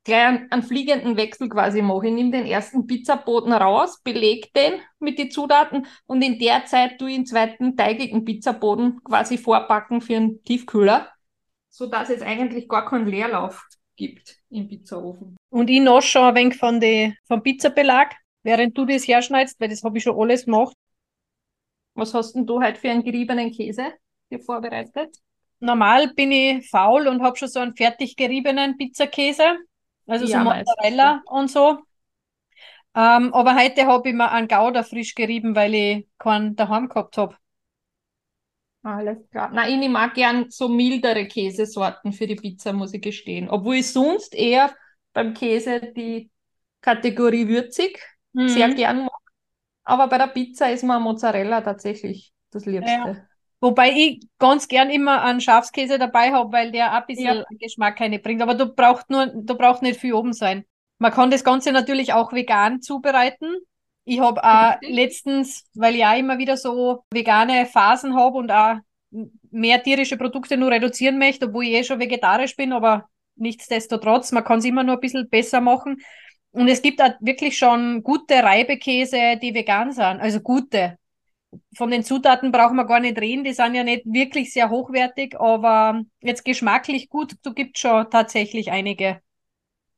[SPEAKER 2] gleich einen, einen fliegenden Wechsel quasi mache. Ich nehme den ersten Pizzaboden raus, belege den mit den Zutaten und in der Zeit tue ich den zweiten teigigen Pizzaboden quasi vorpacken für einen Tiefkühler, sodass es eigentlich gar keinen Leerlauf gibt im Pizzaofen.
[SPEAKER 1] Und ich nasche schon ein wenig von die, vom Pizzabelag, während du das herschneidest, weil das habe ich schon alles gemacht.
[SPEAKER 2] Was hast denn du heute für einen geriebenen Käse dir vorbereitet?
[SPEAKER 1] Normal bin ich faul und habe schon so einen fertig geriebenen Pizzakäse, also so
[SPEAKER 2] Ja, meistens,
[SPEAKER 1] Mozzarella und so. Ähm, aber heute habe ich mir einen Gouda frisch gerieben, weil ich keinen daheim gehabt habe.
[SPEAKER 2] Alles klar. Na, ich auch gern so mildere Käsesorten für die Pizza, muss ich gestehen. Obwohl ich sonst eher beim Käse die Kategorie würzig sehr
[SPEAKER 1] Mhm.
[SPEAKER 2] gern mag. Aber bei der Pizza ist mir Mozzarella tatsächlich das Liebste.
[SPEAKER 1] Wobei ich ganz gern immer einen Schafskäse dabei habe, weil der auch ein bisschen
[SPEAKER 2] Ja.
[SPEAKER 1] Geschmack reinbringt. Aber du braucht nur, du braucht nicht viel oben sein. Man kann das Ganze natürlich auch vegan zubereiten. Ich habe auch letztens, weil ich auch immer wieder so vegane Phasen habe und auch mehr tierische Produkte nur reduzieren möchte, obwohl ich eh schon vegetarisch bin, aber nichtsdestotrotz, man kann es immer nur ein bisschen besser machen. Und es gibt auch wirklich schon gute Reibekäse, die vegan sind, also gute von den Zutaten brauchen wir gar nicht reden, die sind ja nicht wirklich sehr hochwertig, aber jetzt geschmacklich gut, du gibt schon tatsächlich einige.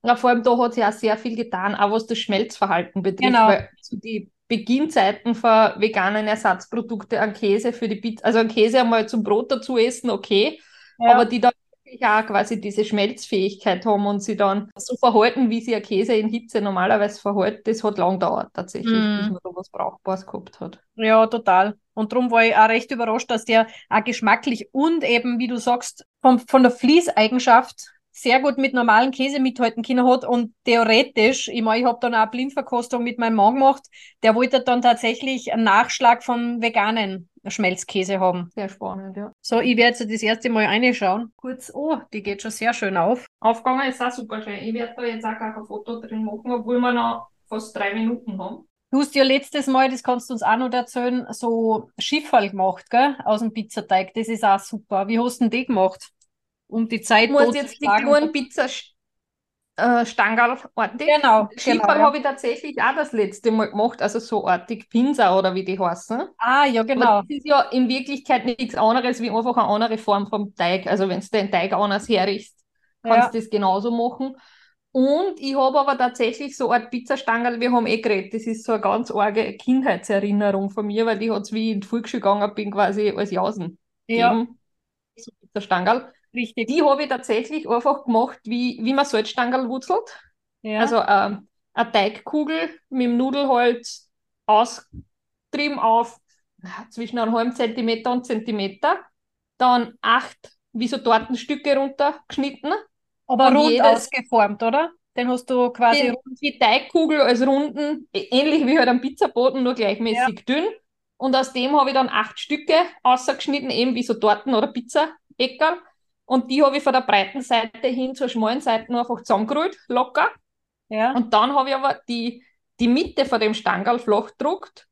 [SPEAKER 2] Ja, vor allem da hat sich auch sehr viel getan, auch was das Schmelzverhalten betrifft.
[SPEAKER 1] Genau.
[SPEAKER 2] Weil zu die Beginnzeiten von veganen Ersatzprodukte an Käse für die Pizza, also an Käse einmal zum Brot dazu essen, okay, aber die dann auch quasi diese Schmelzfähigkeit haben und sie dann so verhalten, wie sie ein Käse in Hitze normalerweise verhält, das hat lang gedauert tatsächlich,
[SPEAKER 1] Mhm.
[SPEAKER 2] bis man da was Brauchbares gehabt hat.
[SPEAKER 1] Ja, total. Und darum war ich auch recht überrascht, dass der auch geschmacklich und eben, wie du sagst, von, von der Fließeigenschaft sehr gut mit normalen Käse mithalten können hat. Und theoretisch, ich meine, ich habe dann auch eine Blindverkostung mit meinem Mann gemacht, der wollte dann tatsächlich einen Nachschlag von veganen Schmelzkäse haben.
[SPEAKER 2] Sehr spannend, ja.
[SPEAKER 1] So, ich werde jetzt das erste Mal reinschauen. Kurz, oh, die geht schon sehr schön auf.
[SPEAKER 2] Aufgegangen ist auch super schön. Ich werde da jetzt auch gar kein Foto drin machen, obwohl wir noch fast drei Minuten haben.
[SPEAKER 1] Du hast ja letztes Mal, das kannst du uns auch noch erzählen, so Schifferl gemacht, gell? Aus dem Pizzateig. Das ist auch super. Wie hast du denn die gemacht? Um die Zeit
[SPEAKER 2] Ich muss jetzt die kleinen Pizza äh, artig.
[SPEAKER 1] Genau,
[SPEAKER 2] Schieferl
[SPEAKER 1] genau, ja.
[SPEAKER 2] habe ich tatsächlich auch das letzte Mal gemacht, also so artig Pinsa oder wie die heißen.
[SPEAKER 1] Ah, ja, genau.
[SPEAKER 2] Aber das ist ja in Wirklichkeit nichts anderes wie einfach eine andere Form vom Teig. Also wenn du den Teig anders herrichst, kannst du das genauso machen. Und ich habe aber tatsächlich so eine Pizzastangerl, wir haben eh geredet, das ist so eine ganz arge Kindheitserinnerung von mir, weil die hat es, wie ich in die Volksschule gegangen bin, quasi als Jausen
[SPEAKER 1] Ja.
[SPEAKER 2] gegeben. So Pizzastangerl.
[SPEAKER 1] Richtig.
[SPEAKER 2] Die habe ich tatsächlich einfach gemacht, wie, wie man Salzstangerl wurzelt.
[SPEAKER 1] ja.
[SPEAKER 2] Also ähm, eine Teigkugel mit dem Nudelholz austrieben auf zwischen einem halben Zentimeter und Zentimeter. Dann acht wie so Tortenstücke runtergeschnitten.
[SPEAKER 1] aber
[SPEAKER 2] und
[SPEAKER 1] rund
[SPEAKER 2] jedes-
[SPEAKER 1] ausgeformt, oder? Den hast du quasi
[SPEAKER 2] Den, die Teigkugel als Runden, ähnlich wie halt am Pizzaboden, nur gleichmäßig dünn. Und aus dem habe ich dann acht Stücke ausgeschnitten, eben wie so Torten oder Pizzaeckerl. Und die habe ich von der breiten Seite hin zur schmalen Seite nur einfach zusammengerollt, locker.
[SPEAKER 1] ja.
[SPEAKER 2] Und dann habe ich aber die, die Mitte von dem Stangerl flach gedruckt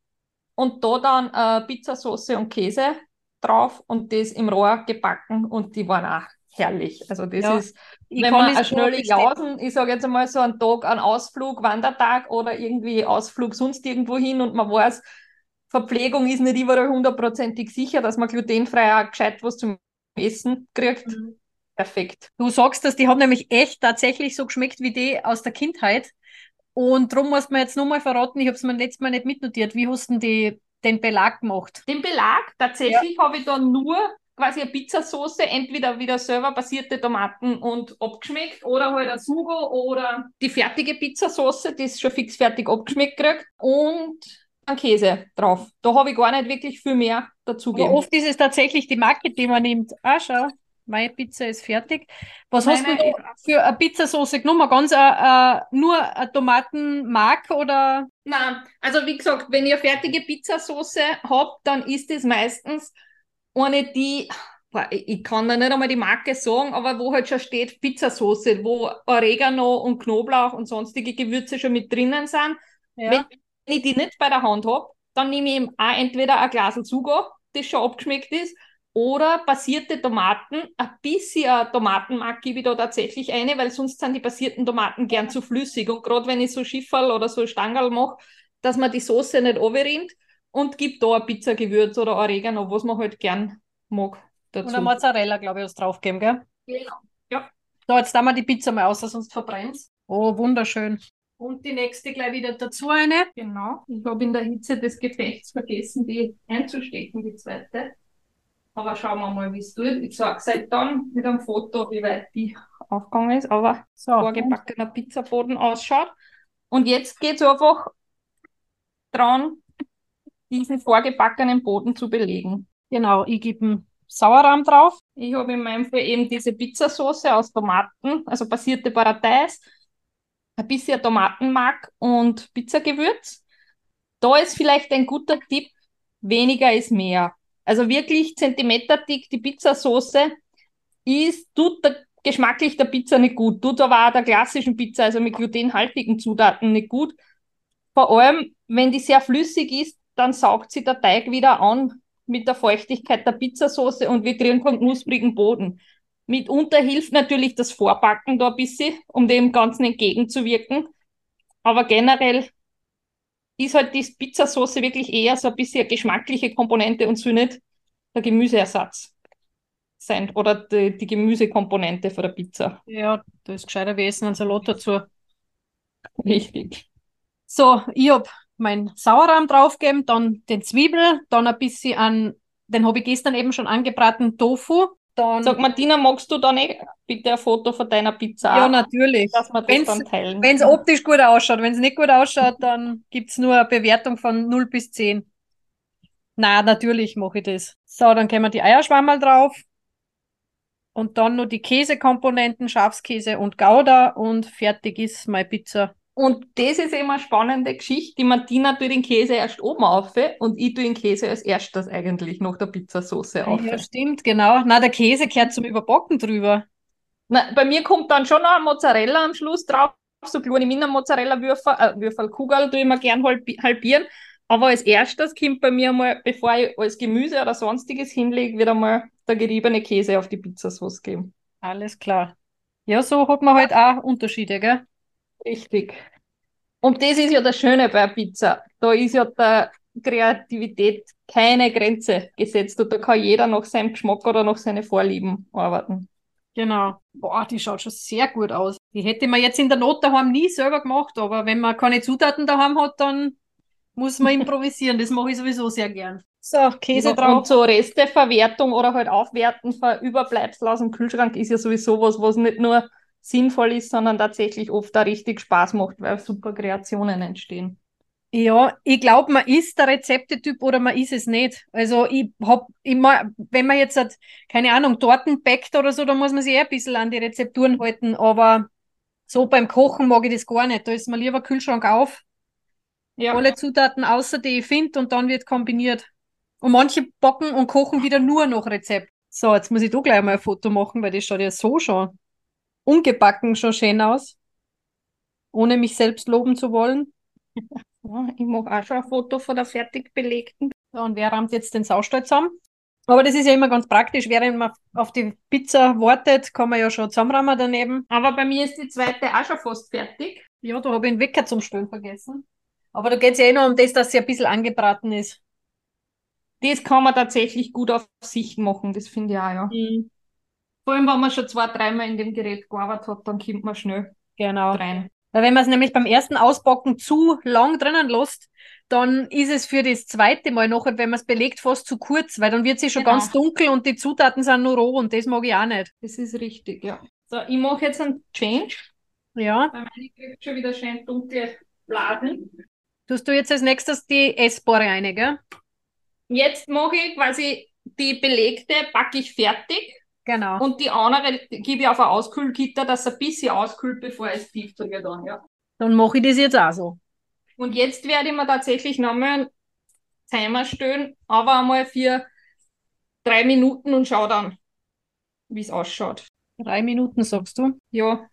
[SPEAKER 2] und da dann äh, Pizzasauce und Käse drauf und das im Rohr gebacken und die waren auch herrlich. Also das
[SPEAKER 1] Ja,
[SPEAKER 2] ist,
[SPEAKER 1] Ich
[SPEAKER 2] wenn man eine schnelle
[SPEAKER 1] verstehen.
[SPEAKER 2] Jausen, ich sage jetzt einmal so einen Tag, einen Ausflug, Wandertag oder irgendwie Ausflug sonst irgendwo hin und man weiß, Verpflegung ist nicht überall hundertprozentig sicher, dass man glutenfrei auch gescheit was zum Essen kriegt.
[SPEAKER 1] Mhm.
[SPEAKER 2] Perfekt.
[SPEAKER 1] Du sagst das, die hat nämlich echt tatsächlich so geschmeckt wie die aus der Kindheit. Und darum musst du mir jetzt nochmal verraten, ich habe es mir letztes Mal nicht mitnotiert. Wie hast du die, den Belag gemacht?
[SPEAKER 2] Den Belag, tatsächlich habe ich da nur quasi eine Pizzasauce, entweder wieder selber basierte Tomaten und abgeschmeckt oder halt ein Sugo oder die fertige Pizzasauce, die ist schon fix fertig abgeschmeckt gekriegt und Käse drauf. Da habe ich gar nicht wirklich viel mehr dazugegeben.
[SPEAKER 1] oft ist es tatsächlich die Marke, die man nimmt. Ah, schau, meine Pizza ist fertig. Was hast du für eine Pizzasauce genommen? Ganz äh, äh, nur eine Tomatenmark oder?
[SPEAKER 2] Nein, also wie gesagt, wenn ihr fertige Pizzasauce habt, dann ist es meistens eine, die, ich kann da nicht einmal die Marke sagen, aber wo halt schon steht Pizzasauce, wo Oregano und Knoblauch und sonstige Gewürze schon mit drinnen sind.
[SPEAKER 1] Ja.
[SPEAKER 2] Wenn ich die nicht bei der Hand habe, dann nehme ich eben auch entweder ein Glas Sugo, das schon abgeschmeckt ist, oder passierte Tomaten. Ein bisschen Tomatenmark gebe ich da tatsächlich eine, weil sonst sind die passierten Tomaten gern zu flüssig. Und gerade wenn ich so Schifferl oder so Stangerl mache, dass man die Soße nicht overrinnt und gibt da ein Pizzagewürz oder Oregano, was man halt gern mag
[SPEAKER 1] Und
[SPEAKER 2] dazu.
[SPEAKER 1] eine Mozzarella, glaube ich, hast draufgegeben, gell?
[SPEAKER 2] Genau.
[SPEAKER 1] So, jetzt da wir die Pizza mal aus, sonst verbrennt Oh, wunderschön. Und die nächste gleich wieder dazu eine.
[SPEAKER 2] Genau. Ich habe in der Hitze des Gefechts vergessen, die einzustecken, die zweite. Aber schauen wir mal, wie es tut. Ich sage seit dann mit einem Foto, wie weit die aufgegangen ist, aber
[SPEAKER 1] So,
[SPEAKER 2] vorgebackener Pizzaboden ausschaut. Und jetzt geht es einfach dran, diesen vorgebackenen Boden zu belegen.
[SPEAKER 1] genau, ich gebe einen Sauerrahm drauf.
[SPEAKER 2] Ich habe in meinem Fall eben diese Pizzasauce aus Tomaten, also passierte Paradeis, ein bisschen Tomatenmark und Pizzagewürz. Da ist vielleicht ein guter Tipp, weniger ist mehr. Also wirklich zentimeterdick die Pizzasauce ist, tut der, geschmacklich der Pizza nicht gut, tut aber auch der klassischen Pizza, also mit glutenhaltigen Zutaten nicht gut. Vor allem, wenn die sehr flüssig ist, dann saugt sie der Teig wieder an mit der Feuchtigkeit der Pizzasauce und wir kriegen keinen knusprigen Boden. Mitunter hilft natürlich das Vorbacken da ein bisschen, um dem Ganzen entgegenzuwirken. Aber generell ist halt die Pizzasauce wirklich eher so ein bisschen eine geschmackliche Komponente und so nicht der Gemüseersatz sein oder die, die Gemüsekomponente von der Pizza.
[SPEAKER 1] Ja, das ist gescheiter wie Essen, einen Salat dazu.
[SPEAKER 2] Richtig.
[SPEAKER 1] So, ich hab meinen Sauerrahm draufgegeben, dann den Zwiebel, dann ein bisschen an, den habe ich gestern eben schon angebraten, Tofu. Dann,
[SPEAKER 2] Sag Martina, magst du da nicht bitte ein Foto von deiner Pizza,
[SPEAKER 1] ja, natürlich.
[SPEAKER 2] dass wir das
[SPEAKER 1] Wenn's-
[SPEAKER 2] dann teilen?
[SPEAKER 1] Wenn es optisch gut ausschaut, wenn es nicht gut ausschaut, dann gibt's nur eine Bewertung von 0 bis 10. Na, natürlich mache ich das. So, dann können wir die Eierschwammerl drauf. Und dann nur die Käsekomponenten, Schafskäse und Gouda und fertig ist meine Pizza.
[SPEAKER 2] Und das ist eben eine spannende Geschichte. Die Martina tut den Käse erst oben auf und ich tue den Käse als erstes eigentlich nach der Pizzasauce auf.
[SPEAKER 1] Ja, stimmt, genau. Na, der Käse gehört zum Überbacken drüber.
[SPEAKER 2] Na, bei mir kommt dann schon noch ein Mozzarella am Schluss drauf, so kleine Miner-Mozzarella-Würfel, äh, Würfel, Kugel tue ich mir gern halbi- halbieren. Aber als erstes kommt bei mir mal, bevor ich alles Gemüse oder sonstiges hinlege, wird einmal der geriebene Käse auf die Pizzasauce geben.
[SPEAKER 1] Alles klar. Ja, so hat man halt auch Unterschiede, gell?
[SPEAKER 2] Richtig. Und das ist ja das Schöne bei Pizza. Da ist ja der Kreativität keine Grenze gesetzt und da kann jeder nach seinem Geschmack oder nach seinen Vorlieben arbeiten.
[SPEAKER 1] Genau. Boah, die schaut schon sehr gut aus. Die hätte man jetzt in der Not daheim nie selber gemacht, aber wenn man keine Zutaten daheim hat, dann muss man improvisieren. Das mache ich sowieso sehr gern. So, Käse drauf.
[SPEAKER 2] Und so Resteverwertung oder halt Aufwerten von Überbleibsel aus dem Kühlschrank ist ja sowieso was, was nicht nur sinnvoll ist, sondern tatsächlich oft da richtig Spaß macht, weil super Kreationen entstehen.
[SPEAKER 1] Ja, ich glaube, man ist der Rezeptetyp oder man ist es nicht. Also ich hab immer, wenn man jetzt hat, keine Ahnung, Torten backt oder so, dann muss man sich eher ein bisschen an die Rezepturen halten. Aber so beim Kochen mag ich das gar nicht. Da ist mir lieber Kühlschrank auf,
[SPEAKER 2] Ja,
[SPEAKER 1] alle Zutaten außer die ich finde und dann wird kombiniert. Und manche backen und kochen wieder nur nach Rezept. So, jetzt muss ich da gleich mal ein Foto machen, weil das schaut ja so schon ungebacken schon schön aus. Ohne mich selbst loben zu wollen.
[SPEAKER 2] Ja, ich mache auch schon ein Foto von der fertig belegten.
[SPEAKER 1] So, und wer rammt jetzt den Saustall zusammen? Aber das ist ja immer ganz praktisch. Während man auf die Pizza wartet, kann man ja schon zusammenrammen daneben.
[SPEAKER 2] Aber bei mir ist die zweite auch schon fast fertig.
[SPEAKER 1] Ja, da habe ich den Wecker zum Stellen vergessen. Aber da geht es ja eh nur um das, dass sie ein bisschen angebraten ist.
[SPEAKER 2] Das kann man tatsächlich gut auf Sicht machen, das finde ich auch, ja. Vor allem, wenn man schon zwei, dreimal in dem Gerät gearbeitet hat, dann kommt man schnell
[SPEAKER 1] Genau.
[SPEAKER 2] rein.
[SPEAKER 1] Weil wenn man es nämlich beim ersten Ausbacken zu lang drinnen lässt, dann ist es für das zweite Mal nachher, wenn man es belegt, fast zu kurz, weil dann wird sie schon
[SPEAKER 2] Genau.
[SPEAKER 1] ganz dunkel und die Zutaten sind nur roh und das mag ich auch nicht.
[SPEAKER 2] Das ist richtig, ja. So, ich mache jetzt einen Change,
[SPEAKER 1] Ja.
[SPEAKER 2] weil meine kriegt schon wieder schön dunkle Blasen.
[SPEAKER 1] Tust du jetzt als nächstes die Essbare rein, gell?
[SPEAKER 2] Jetzt mache ich quasi die belegte, backe ich fertig
[SPEAKER 1] Genau.
[SPEAKER 2] und die andere gebe ich auf ein Auskühlgitter, dass es ein bisschen auskühlt, bevor ich es tief drücke dann, ja.
[SPEAKER 1] Dann mache ich das jetzt auch so.
[SPEAKER 2] Und jetzt werde ich mir tatsächlich nochmal einen Timer stellen, aber einmal für drei Minuten und schau dann, wie es ausschaut.
[SPEAKER 1] Drei Minuten, sagst du?
[SPEAKER 2] Ja.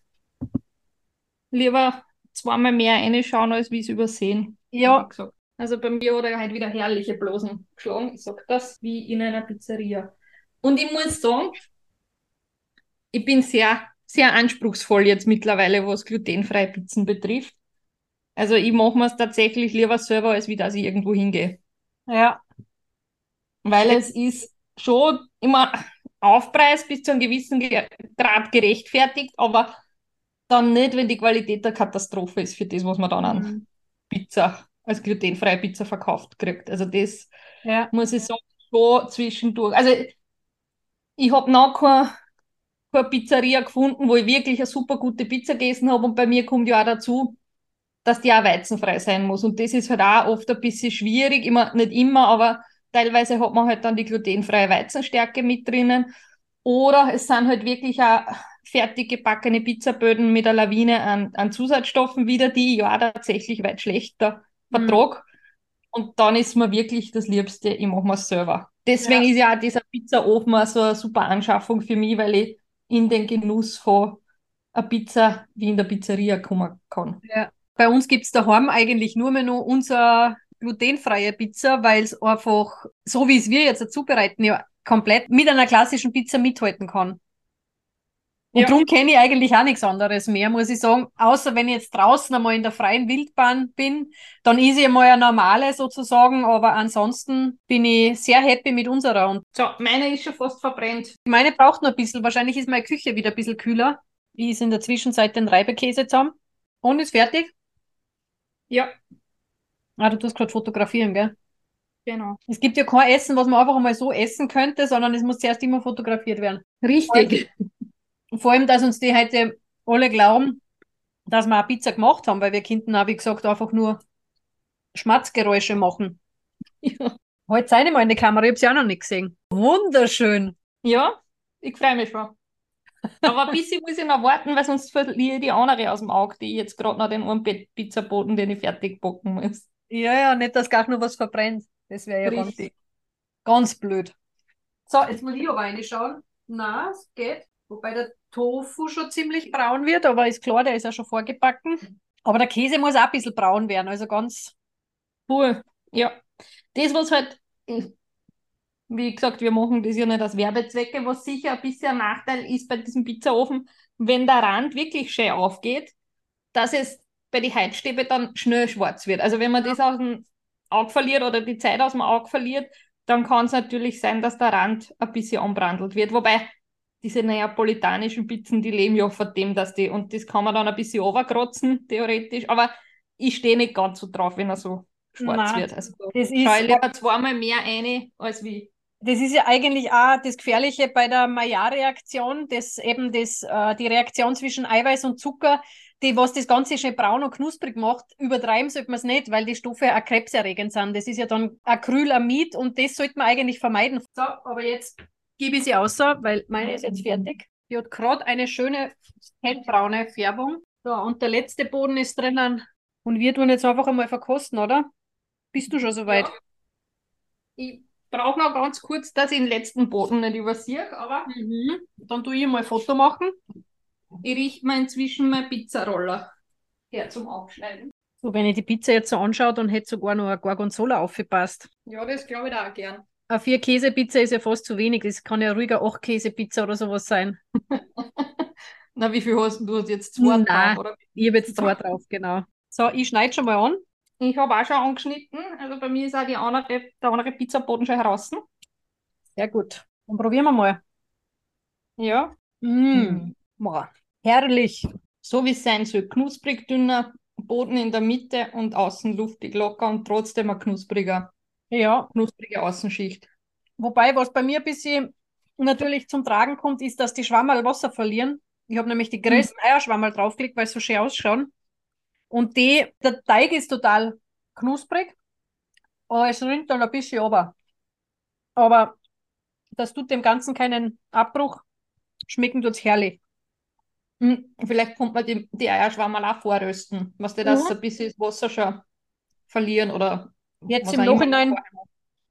[SPEAKER 2] Lieber zweimal mehr reinschauen, als wie es übersehen.
[SPEAKER 1] Ja.
[SPEAKER 2] Also bei mir hat er halt wieder herrliche Blosen geschlagen. Ich sag das, wie in einer Pizzeria. Und ich muss sagen, ich bin sehr, sehr anspruchsvoll jetzt mittlerweile, was glutenfreie Pizzen betrifft. Also ich mache mir es tatsächlich lieber selber, als wie dass ich irgendwo hingehe.
[SPEAKER 1] Ja.
[SPEAKER 2] Weil es ist schon immer Aufpreis bis zu einem gewissen Ge- Grad gerechtfertigt, aber dann nicht, wenn die Qualität eine Katastrophe ist für das, was man dann an
[SPEAKER 1] Mhm.
[SPEAKER 2] Pizza, als glutenfreie Pizza verkauft kriegt. Also das
[SPEAKER 1] Ja.
[SPEAKER 2] muss ich sagen, schon zwischendurch. Also ich habe noch keine, keine Pizzeria gefunden, wo ich wirklich eine super gute Pizza gegessen habe und bei mir kommt ja auch dazu, dass die auch weizenfrei sein muss. Und das ist halt auch oft ein bisschen schwierig, immer, nicht immer, aber teilweise hat man halt dann die glutenfreie Weizenstärke mit drinnen. Oder es sind halt wirklich auch fertig gebackene Pizzaböden mit einer Lawine an, an Zusatzstoffen wieder, die ich ja tatsächlich weit schlechter
[SPEAKER 1] Mhm.
[SPEAKER 2] vertrage. Und dann ist mir wirklich das Liebste, ich mache mir selber. Deswegen
[SPEAKER 1] Ja.
[SPEAKER 2] ist ja auch dieser Pizzaofen so eine super Anschaffung für mich, weil ich in den Genuss von einer Pizza wie in der Pizzeria kommen kann.
[SPEAKER 1] Ja. Bei uns gibt's daheim eigentlich nur mehr noch unser glutenfreie Pizza, weil es einfach, so wie es wir jetzt zubereiten, ja komplett mit einer klassischen Pizza mithalten kann. Und
[SPEAKER 2] Ja.
[SPEAKER 1] darum kenne ich eigentlich auch nichts anderes mehr, muss ich sagen. Außer wenn ich jetzt draußen einmal in der freien Wildbahn bin, dann ist ich einmal eine normale sozusagen, aber ansonsten bin ich sehr happy mit unserer. Und
[SPEAKER 2] So, meine ist schon fast verbrennt.
[SPEAKER 1] meine braucht noch ein bisschen. Wahrscheinlich ist meine Küche wieder ein bisschen kühler. Ich ist in der Zwischenzeit den Reibekäse zusammen. Und ist fertig.
[SPEAKER 2] Ja,
[SPEAKER 1] Ah, du tust gerade fotografieren, gell?
[SPEAKER 2] genau.
[SPEAKER 1] Es gibt ja kein Essen, was man einfach einmal so essen könnte, sondern es muss zuerst immer fotografiert werden.
[SPEAKER 2] Richtig.
[SPEAKER 1] Und vor allem, dass uns die heute alle glauben, dass wir eine Pizza gemacht haben, weil wir könnten auch, wie gesagt, einfach nur Schmatzgeräusche machen.
[SPEAKER 2] Ja.
[SPEAKER 1] Heute zeige ich mal in die Kamera, ich habe sie auch noch nicht gesehen. Wunderschön.
[SPEAKER 2] Ja, ich freue mich schon. Aber ein bisschen muss ich noch warten, weil sonst verliere ich die andere aus dem Auge, die ich jetzt gerade noch den Pizzaboden, den ich fertig backen muss.
[SPEAKER 1] Ja, ja, nicht, dass gar noch was verbrennt. Das wäre ja ganz,
[SPEAKER 2] Richtig.
[SPEAKER 1] ganz blöd. So, jetzt muss ich aber reinschauen. Na, es geht. Wobei der Tofu schon ziemlich braun wird, aber ist klar, der ist ja schon vorgebacken. Aber der Käse muss auch ein bisschen braun werden, also ganz.
[SPEAKER 2] Cool. Ja. Das, was halt, wie gesagt, wir machen das ja nicht als Werbezwecke, was sicher ein bisschen ein Nachteil ist bei diesem Pizzaofen, wenn der Rand wirklich schön aufgeht, dass es bei den Heizstäbe dann schnell schwarz wird. Also wenn man das aus dem Auge verliert oder die Zeit aus dem Auge verliert, dann kann es natürlich sein, dass der Rand ein bisschen anbrandelt wird. Wobei diese neapolitanischen Pizzen, die leben ja von dem, dass die, und das kann man dann ein bisschen overkrotzen, theoretisch, aber ich stehe nicht ganz so drauf, wenn er so schwarz
[SPEAKER 1] Nein,
[SPEAKER 2] wird. Also da
[SPEAKER 1] das
[SPEAKER 2] schaue ich lieber zweimal mehr eine, als wie.
[SPEAKER 1] Das ist ja eigentlich auch das Gefährliche bei der Maillard-Reaktion, das eben das, äh, die Reaktion zwischen Eiweiß und Zucker, die, was das Ganze schön braun und knusprig macht, übertreiben sollte man es nicht, weil die Stoffe auch krebserregend sind. Das ist ja dann Acrylamid und das sollte man eigentlich vermeiden. So, aber jetzt gebe ich sie außer, weil meine ist jetzt fertig. Die hat gerade eine schöne hellbraune Färbung. So, und der letzte Boden ist drinnen. Und wir tun jetzt einfach einmal verkosten, oder? Bist du schon soweit?
[SPEAKER 2] Ja. Ich brauche noch ganz kurz, dass ich den letzten Boden nicht übersehe, aber
[SPEAKER 1] Mhm. Dann tue ich mal ein Foto machen.
[SPEAKER 2] ich rieche mir inzwischen mein Pizzaroller her zum Aufschneiden.
[SPEAKER 1] So, wenn ich die Pizza jetzt so anschaue, dann hätte sogar noch ein Gorgonzola aufgepasst.
[SPEAKER 2] Ja, das glaube ich da auch gern.
[SPEAKER 1] Eine vier Käse-Pizza ist ja fast zu wenig. Das kann ja ruhiger acht Käse-Pizza oder sowas sein.
[SPEAKER 2] Na, wie viel hast du jetzt? Zwei
[SPEAKER 1] Nein.
[SPEAKER 2] drauf, oder?
[SPEAKER 1] Ich habe jetzt zwei drauf, genau. So, ich schneide schon mal an.
[SPEAKER 2] Ich habe auch schon angeschnitten. Also bei mir ist auch die andere, der andere Pizzaboden schon heraus.
[SPEAKER 1] Sehr gut. Dann probieren wir mal.
[SPEAKER 2] Ja.
[SPEAKER 1] Mm. Boah, herrlich.
[SPEAKER 2] So wie es sein soll. Knusprig dünner Boden in der Mitte und außen luftig locker und trotzdem ein knuspriger,
[SPEAKER 1] Ja,
[SPEAKER 2] knusprige Außenschicht.
[SPEAKER 1] wobei, was bei mir ein bisschen natürlich zum Tragen kommt, ist, dass die Schwammerl Wasser verlieren. Ich habe nämlich die größten Eierschwammerl draufgelegt, weil sie so schön ausschauen. Und die, der Teig ist total knusprig, aber es rinnt dann ein bisschen runter. Aber das tut dem Ganzen keinen Abbruch. Schmecken tut's herrlich.
[SPEAKER 2] Hm, Vielleicht kommt man die, die Eierschwammerl auch vorrösten. Was die das
[SPEAKER 1] Mhm.
[SPEAKER 2] ein bisschen das Wasser schon verlieren oder
[SPEAKER 1] Jetzt im
[SPEAKER 2] immer
[SPEAKER 1] Nachhinein-.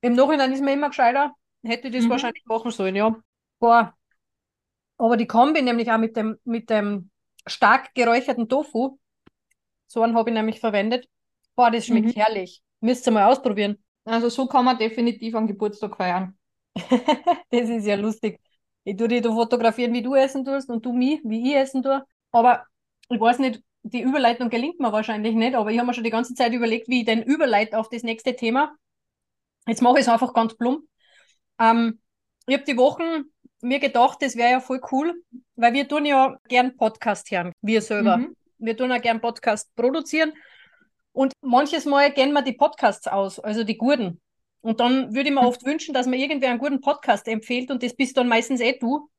[SPEAKER 1] Im Nachhinein ist mir immer gescheiter, hätte ich das
[SPEAKER 2] Mhm.
[SPEAKER 1] wahrscheinlich machen sollen, ja. Boah. Aber die Kombi nämlich auch mit dem, mit dem stark geräucherten Tofu, so einen habe ich nämlich verwendet. Boah, das schmeckt
[SPEAKER 2] Mhm.
[SPEAKER 1] herrlich. Müsst ihr mal ausprobieren.
[SPEAKER 2] Also so kann man definitiv einen Geburtstag feiern.
[SPEAKER 1] Das ist ja lustig. Ich tue dich da fotografieren, wie du essen tust und du mich, wie ich essen tue. Aber ich weiß nicht, die Überleitung gelingt mir wahrscheinlich nicht, aber ich habe mir schon die ganze Zeit überlegt, wie ich denn überleite auf das nächste Thema. Jetzt mache ich es einfach ganz plump. Ähm, ich habe die Wochen mir gedacht, das wäre ja voll cool, weil wir tun ja gern Podcast hören, wir selber.
[SPEAKER 2] Mhm.
[SPEAKER 1] Wir tun ja gern Podcast produzieren. Und manches Mal gehen wir die Podcasts aus, also die guten. Und dann würde ich mir oft wünschen, dass mir irgendwer einen guten Podcast empfiehlt und das bist dann meistens eh du.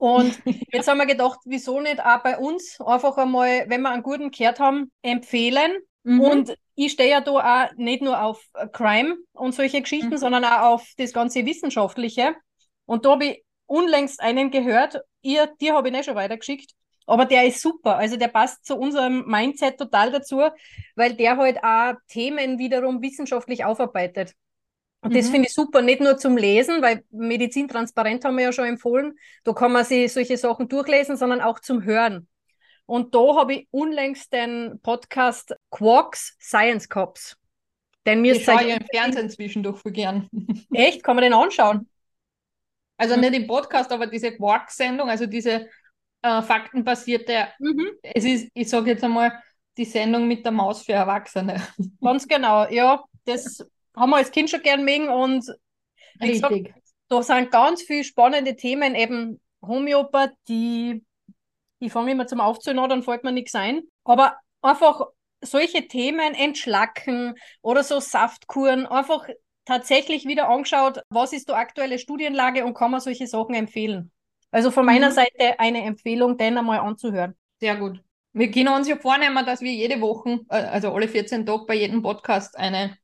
[SPEAKER 1] Und jetzt haben wir gedacht, wieso nicht auch bei uns einfach einmal, wenn wir einen guten gehört haben, empfehlen.
[SPEAKER 2] Mhm.
[SPEAKER 1] Und ich stehe ja da auch nicht nur auf Crime und solche Geschichten,
[SPEAKER 2] Mhm.
[SPEAKER 1] sondern auch auf das ganze Wissenschaftliche. Und da habe ich unlängst einen gehört, ihr, dir habe ich nicht schon weitergeschickt, aber der ist super. Also der passt zu unserem Mindset total dazu, weil der halt auch Themen wiederum wissenschaftlich aufarbeitet. Und das
[SPEAKER 2] Mhm.
[SPEAKER 1] finde ich super, nicht nur zum Lesen, weil Medizin transparent haben wir ja schon empfohlen, da kann man sich solche Sachen durchlesen, sondern auch zum Hören. Und da habe ich unlängst den Podcast Quarks Science Cops. Den mir
[SPEAKER 2] Ich schaue ja im Fernsehen zwischendurch für gern.
[SPEAKER 1] Echt? Kann man den anschauen?
[SPEAKER 2] Also
[SPEAKER 1] Mhm.
[SPEAKER 2] nicht im Podcast, aber diese Quark-Sendung, also diese äh, faktenbasierte,
[SPEAKER 1] Mhm.
[SPEAKER 2] es ist, ich sage jetzt einmal, die Sendung mit der Maus für Erwachsene.
[SPEAKER 1] Ganz genau. Ja, das haben wir als Kind schon gern mögen und gesagt, da sind ganz viele spannende Themen, eben Homöopathie. Ich fange immer zum Aufzählen an, dann fällt mir nichts ein. Aber einfach solche Themen entschlacken oder so Saftkuren, einfach tatsächlich wieder angeschaut, was ist die aktuelle Studienlage und kann man solche Sachen empfehlen. Also von meiner
[SPEAKER 2] Mhm.
[SPEAKER 1] Seite eine Empfehlung, den einmal anzuhören.
[SPEAKER 2] Sehr gut. Wir können uns ja vornehmen, dass wir jede Woche, äh, also alle 14 Tage bei jedem Podcast eine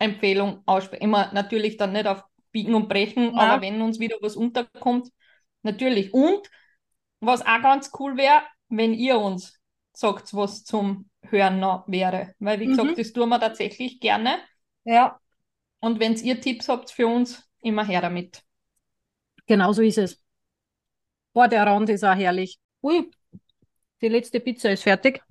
[SPEAKER 2] Empfehlung aussprechen. Immer natürlich dann nicht auf Biegen und Brechen,
[SPEAKER 1] Ja.
[SPEAKER 2] aber wenn uns wieder was unterkommt, natürlich. Und was auch ganz cool wäre, wenn ihr uns sagt, was zum Hören noch wäre. Weil, wie
[SPEAKER 1] Mhm.
[SPEAKER 2] gesagt, das tun wir tatsächlich gerne.
[SPEAKER 1] Ja,
[SPEAKER 2] Und wenn ihr Tipps habt für uns, immer her damit.
[SPEAKER 1] genau so ist es. Boah, der Rand ist auch herrlich. Ui, die letzte Pizza ist fertig.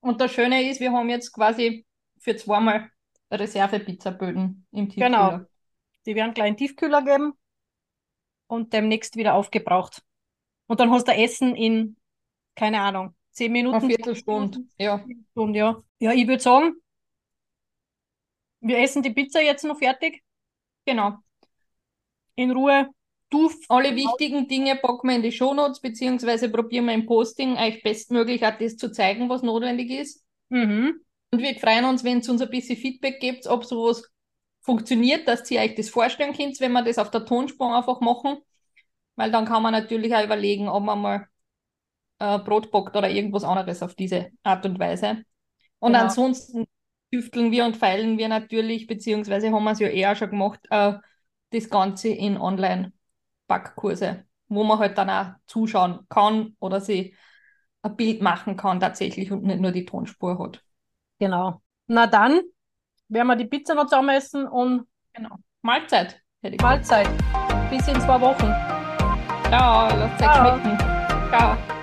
[SPEAKER 2] Und das Schöne ist, wir haben jetzt quasi für zweimal Reserve-Pizzaböden im Tiefkühler.
[SPEAKER 1] Genau. Die werden gleich in den Tiefkühler geben und demnächst wieder aufgebraucht. Und dann hast du Essen in, keine Ahnung, zehn Minuten.
[SPEAKER 2] Eine Viertelstunde. Ja.
[SPEAKER 1] Viertelstunde, ja. Ja, ich würde sagen, wir essen die Pizza jetzt noch fertig,
[SPEAKER 2] Genau.
[SPEAKER 1] in Ruhe
[SPEAKER 2] Du, alle wichtigen Dinge packen wir in die Shownotes, beziehungsweise probieren wir im Posting euch bestmöglich auch das zu zeigen, was notwendig ist.
[SPEAKER 1] Mhm.
[SPEAKER 2] Und wir freuen uns, wenn ihr uns ein bisschen Feedback gebt, ob sowas funktioniert, dass ihr euch das vorstellen könnt, wenn wir das auf der Tonspur einfach machen. Weil dann kann man natürlich auch überlegen, ob man mal äh, Brot backt oder irgendwas anderes auf diese Art und Weise. Und
[SPEAKER 1] Genau.
[SPEAKER 2] ansonsten tüfteln wir und feilen wir natürlich, beziehungsweise haben wir es ja eher schon gemacht, äh, das Ganze in Online-Backkurse, wo man halt dann auch zuschauen kann oder sie ein Bild machen kann tatsächlich und nicht nur die Tonspur hat.
[SPEAKER 1] Genau. Na dann werden wir die Pizza noch zusammen essen und
[SPEAKER 2] Genau. Mahlzeit.
[SPEAKER 1] Mahlzeit. Bis in zwei Wochen.
[SPEAKER 2] Ciao, lasst euch schmecken. Ciao.